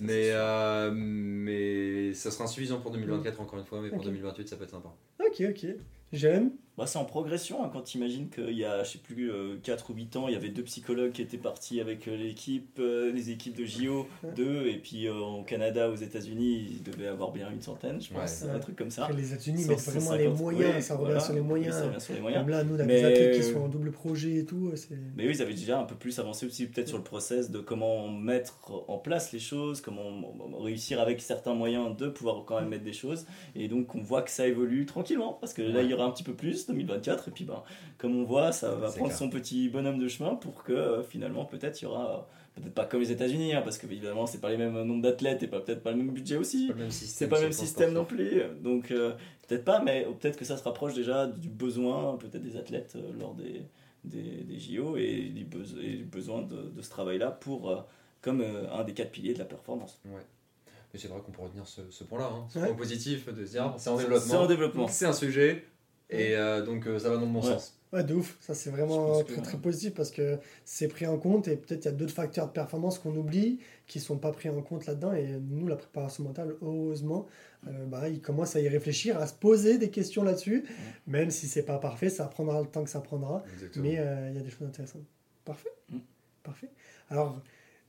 mais, euh, mais ça sera insuffisant pour 2024, encore une fois, mais pour 2028, ça peut être sympa. Ok, ok. J'aime. Bah, c'est en progression hein, quand tu imagines qu'il y a, je sais plus, 4 euh, ou 8 ans, il y avait deux psychologues qui étaient partis avec euh, l'équipe, euh, les équipes de JO, deux, et puis au Canada, aux États-Unis, il devait avoir bien une centaine, je pense, un truc comme ça. les États-Unis mettent vraiment les moyens, ça, revient sur les moyens. sur les moyens. Comme là, nous, on a des athlètes qui sont en double projet et tout. Mais oui, ils avaient déjà un peu plus avancé aussi, peut-être sur le process de comment mettre en place les choses, comment réussir avec certains moyens de pouvoir quand même mettre des choses. Et donc, on voit que ça évolue tranquillement, parce que là, il y aura un petit peu plus, 2024, et puis ben, comme on voit, ça va prendre son petit bonhomme de chemin pour que euh, finalement, peut-être, il y aura peut-être pas comme les États-Unis, hein, parce que évidemment, c'est pas les mêmes nombres d'athlètes et peut-être pas le même budget aussi. C'est pas le même système, non plus. Donc, euh, peut-être pas, mais peut-être que ça se rapproche déjà du besoin, peut-être des athlètes euh, lors des, des, des, JO et du, besoin de, de ce travail-là pour, comme un des quatre piliers de la performance. Ouais. Mais c'est vrai qu'on peut retenir ce, ce point-là, hein, ce point positif de se dire c'est en développement. C'est en développement. C'est un sujet, et euh, donc euh, ça va dans le bon sens. Ouais, de ouf. Ça, c'est vraiment très, très positif parce que c'est pris en compte et peut-être il y a d'autres facteurs de performance qu'on oublie qui sont pas pris en compte là-dedans. Et nous, la préparation mentale, heureusement, euh, bah, il commence à y réfléchir, à se poser des questions là-dessus. Même si c'est pas parfait, ça prendra le temps que ça prendra. Mais il y a des choses intéressantes. Parfait. Mm. Parfait. Alors,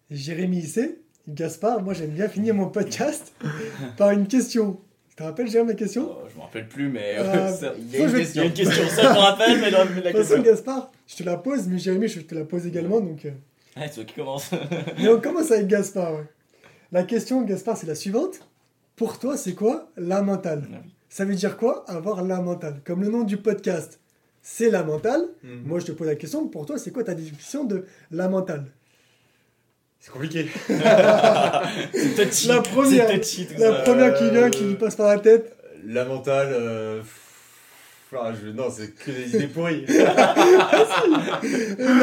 Jérémy ici, Gaspard, moi j'aime bien finir mon podcast par une question. Tu te rappelles, Jérôme, la question? Oh, Je ne me rappelle plus, mais euh, il, y a une question. il y a une question. Ça, je me rappelle, mais la, question. Gaspard, je te la pose, mais Jérémy, je te la pose également. Donc, euh... ah, c'est toi qui commence. mais on commence avec Gaspard. La question, Gaspard, c'est la suivante. Pour toi, c'est quoi la mentale? Ah Ça veut dire quoi avoir la mentale? Comme le nom du podcast, c'est la mentale. Mhm. Moi, je te pose la question. Pour toi, c'est quoi ta définition de la mentale? C'est compliqué. c'est. La première, la première qui vient, qui lui passe par la tête. La mentale. Euh... Ah, je... Non, c'est que des idées pourries. Il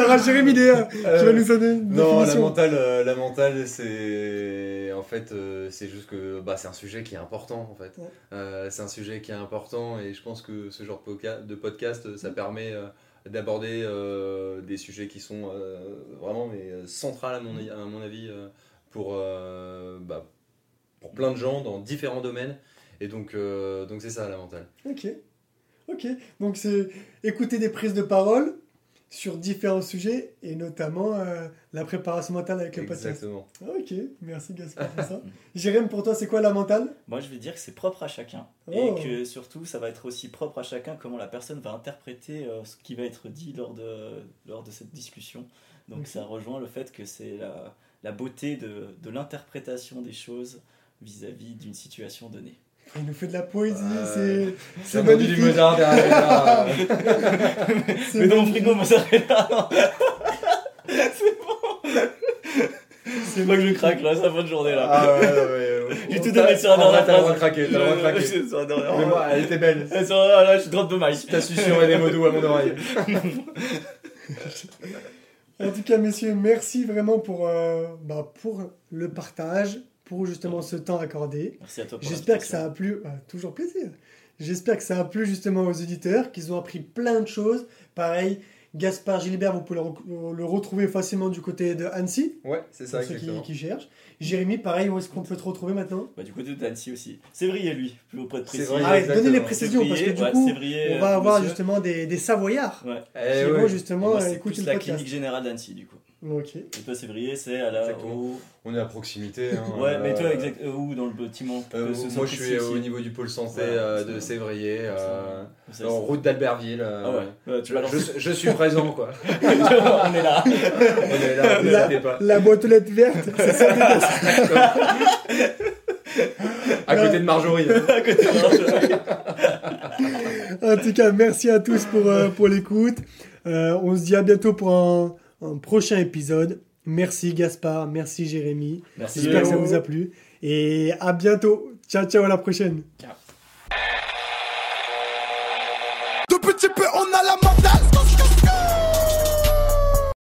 aura Jérémy Déa qui va nous donner une Non, la mentale, euh, la mentale c'est. En fait, euh, c'est juste que bah, c'est un sujet qui est important. En fait. Euh, c'est un sujet qui est important et je pense que ce genre de podcast, ça permet d'aborder euh, des sujets qui sont euh, vraiment euh, centrales à mon, avis pour, bah, pour plein de gens dans différents domaines. Et donc donc c'est ça la mentale. Ok. Ok. Donc c'est écouter des prises de parole sur différents sujets et notamment euh, la préparation mentale avec le podcast. Exactement. Ah, ok, merci Gaspard pour ça. Jérém, pour toi, c'est quoi la mentale? Moi, je vais dire que c'est propre à chacun. Et oh. que surtout, ça va être aussi propre à chacun comment la personne va interpréter euh, ce qui va être dit lors de, lors de cette discussion. Donc, ça rejoint le fait que c'est la, la, beauté de, de l'interprétation des choses vis-à-vis d'une situation donnée. Il nous fait de la poésie, c'est. C'est magnifique. du Mozart derrière. Mais dans mon frigo, Mozzarella. c'est bon. C'est moi que je craque là, c'est la fin de journée là. Ah ouais, ouais, ouais. J'ai tout donné sur la dernière T'as le droit de craquer, t'as le droit de craquer. Mais moi, elle était belle. Là, je suis de maïs. T'as susurré des mots doux à mon oreille. en tout cas, messieurs, merci vraiment pour, euh, bah, pour le partage pour justement ce temps accordé. Merci à toi J'espère que ça a plu. Bah, toujours plaisir. J'espère que ça a plu justement aux auditeurs, qu'ils ont appris plein de choses. Pareil, Gaspard Gilbert, vous pouvez le, le retrouver facilement du côté de Annecy. Ouais, c'est ça, pour ceux qui, qui cherchent. Jérémy, pareil, où est-ce qu'on peut te retrouver maintenant? Bah, Du côté d'Annecy aussi. Sévrier, lui, plus auprès de précis. Ah donnez les précisions, parce que du coup, on va avoir justement des, des Savoyards ouais. qui Eh vont ouais. justement C'est écouter la podcast. clinique générale d'Annecy, du coup. Ok. Et toi, Sévrier, c'est à la. Au- On est à proximité. hein, Ouais, mais toi, exact, euh, où dans le bâtiment euh, moi, je suis au niveau du pôle santé euh, de. Sévrier, euh, Ça, en route d'Albertville. euh, Ah ouais, Ouais, tu Je, je- suis présent, quoi. On est là. On est là, n'hésitez pas. La boîte aux lettres verte, c'est ça À côté de Marjorie. à côté de En tout cas, merci à tous pour, euh, pour l'écoute. Euh, on se dit à bientôt pour un, un prochain épisode. Merci Gaspard, merci Jérémy. Merci. J'espère que ça vous a plu. Et à bientôt. Ciao, ciao, à la prochaine. De petit peu en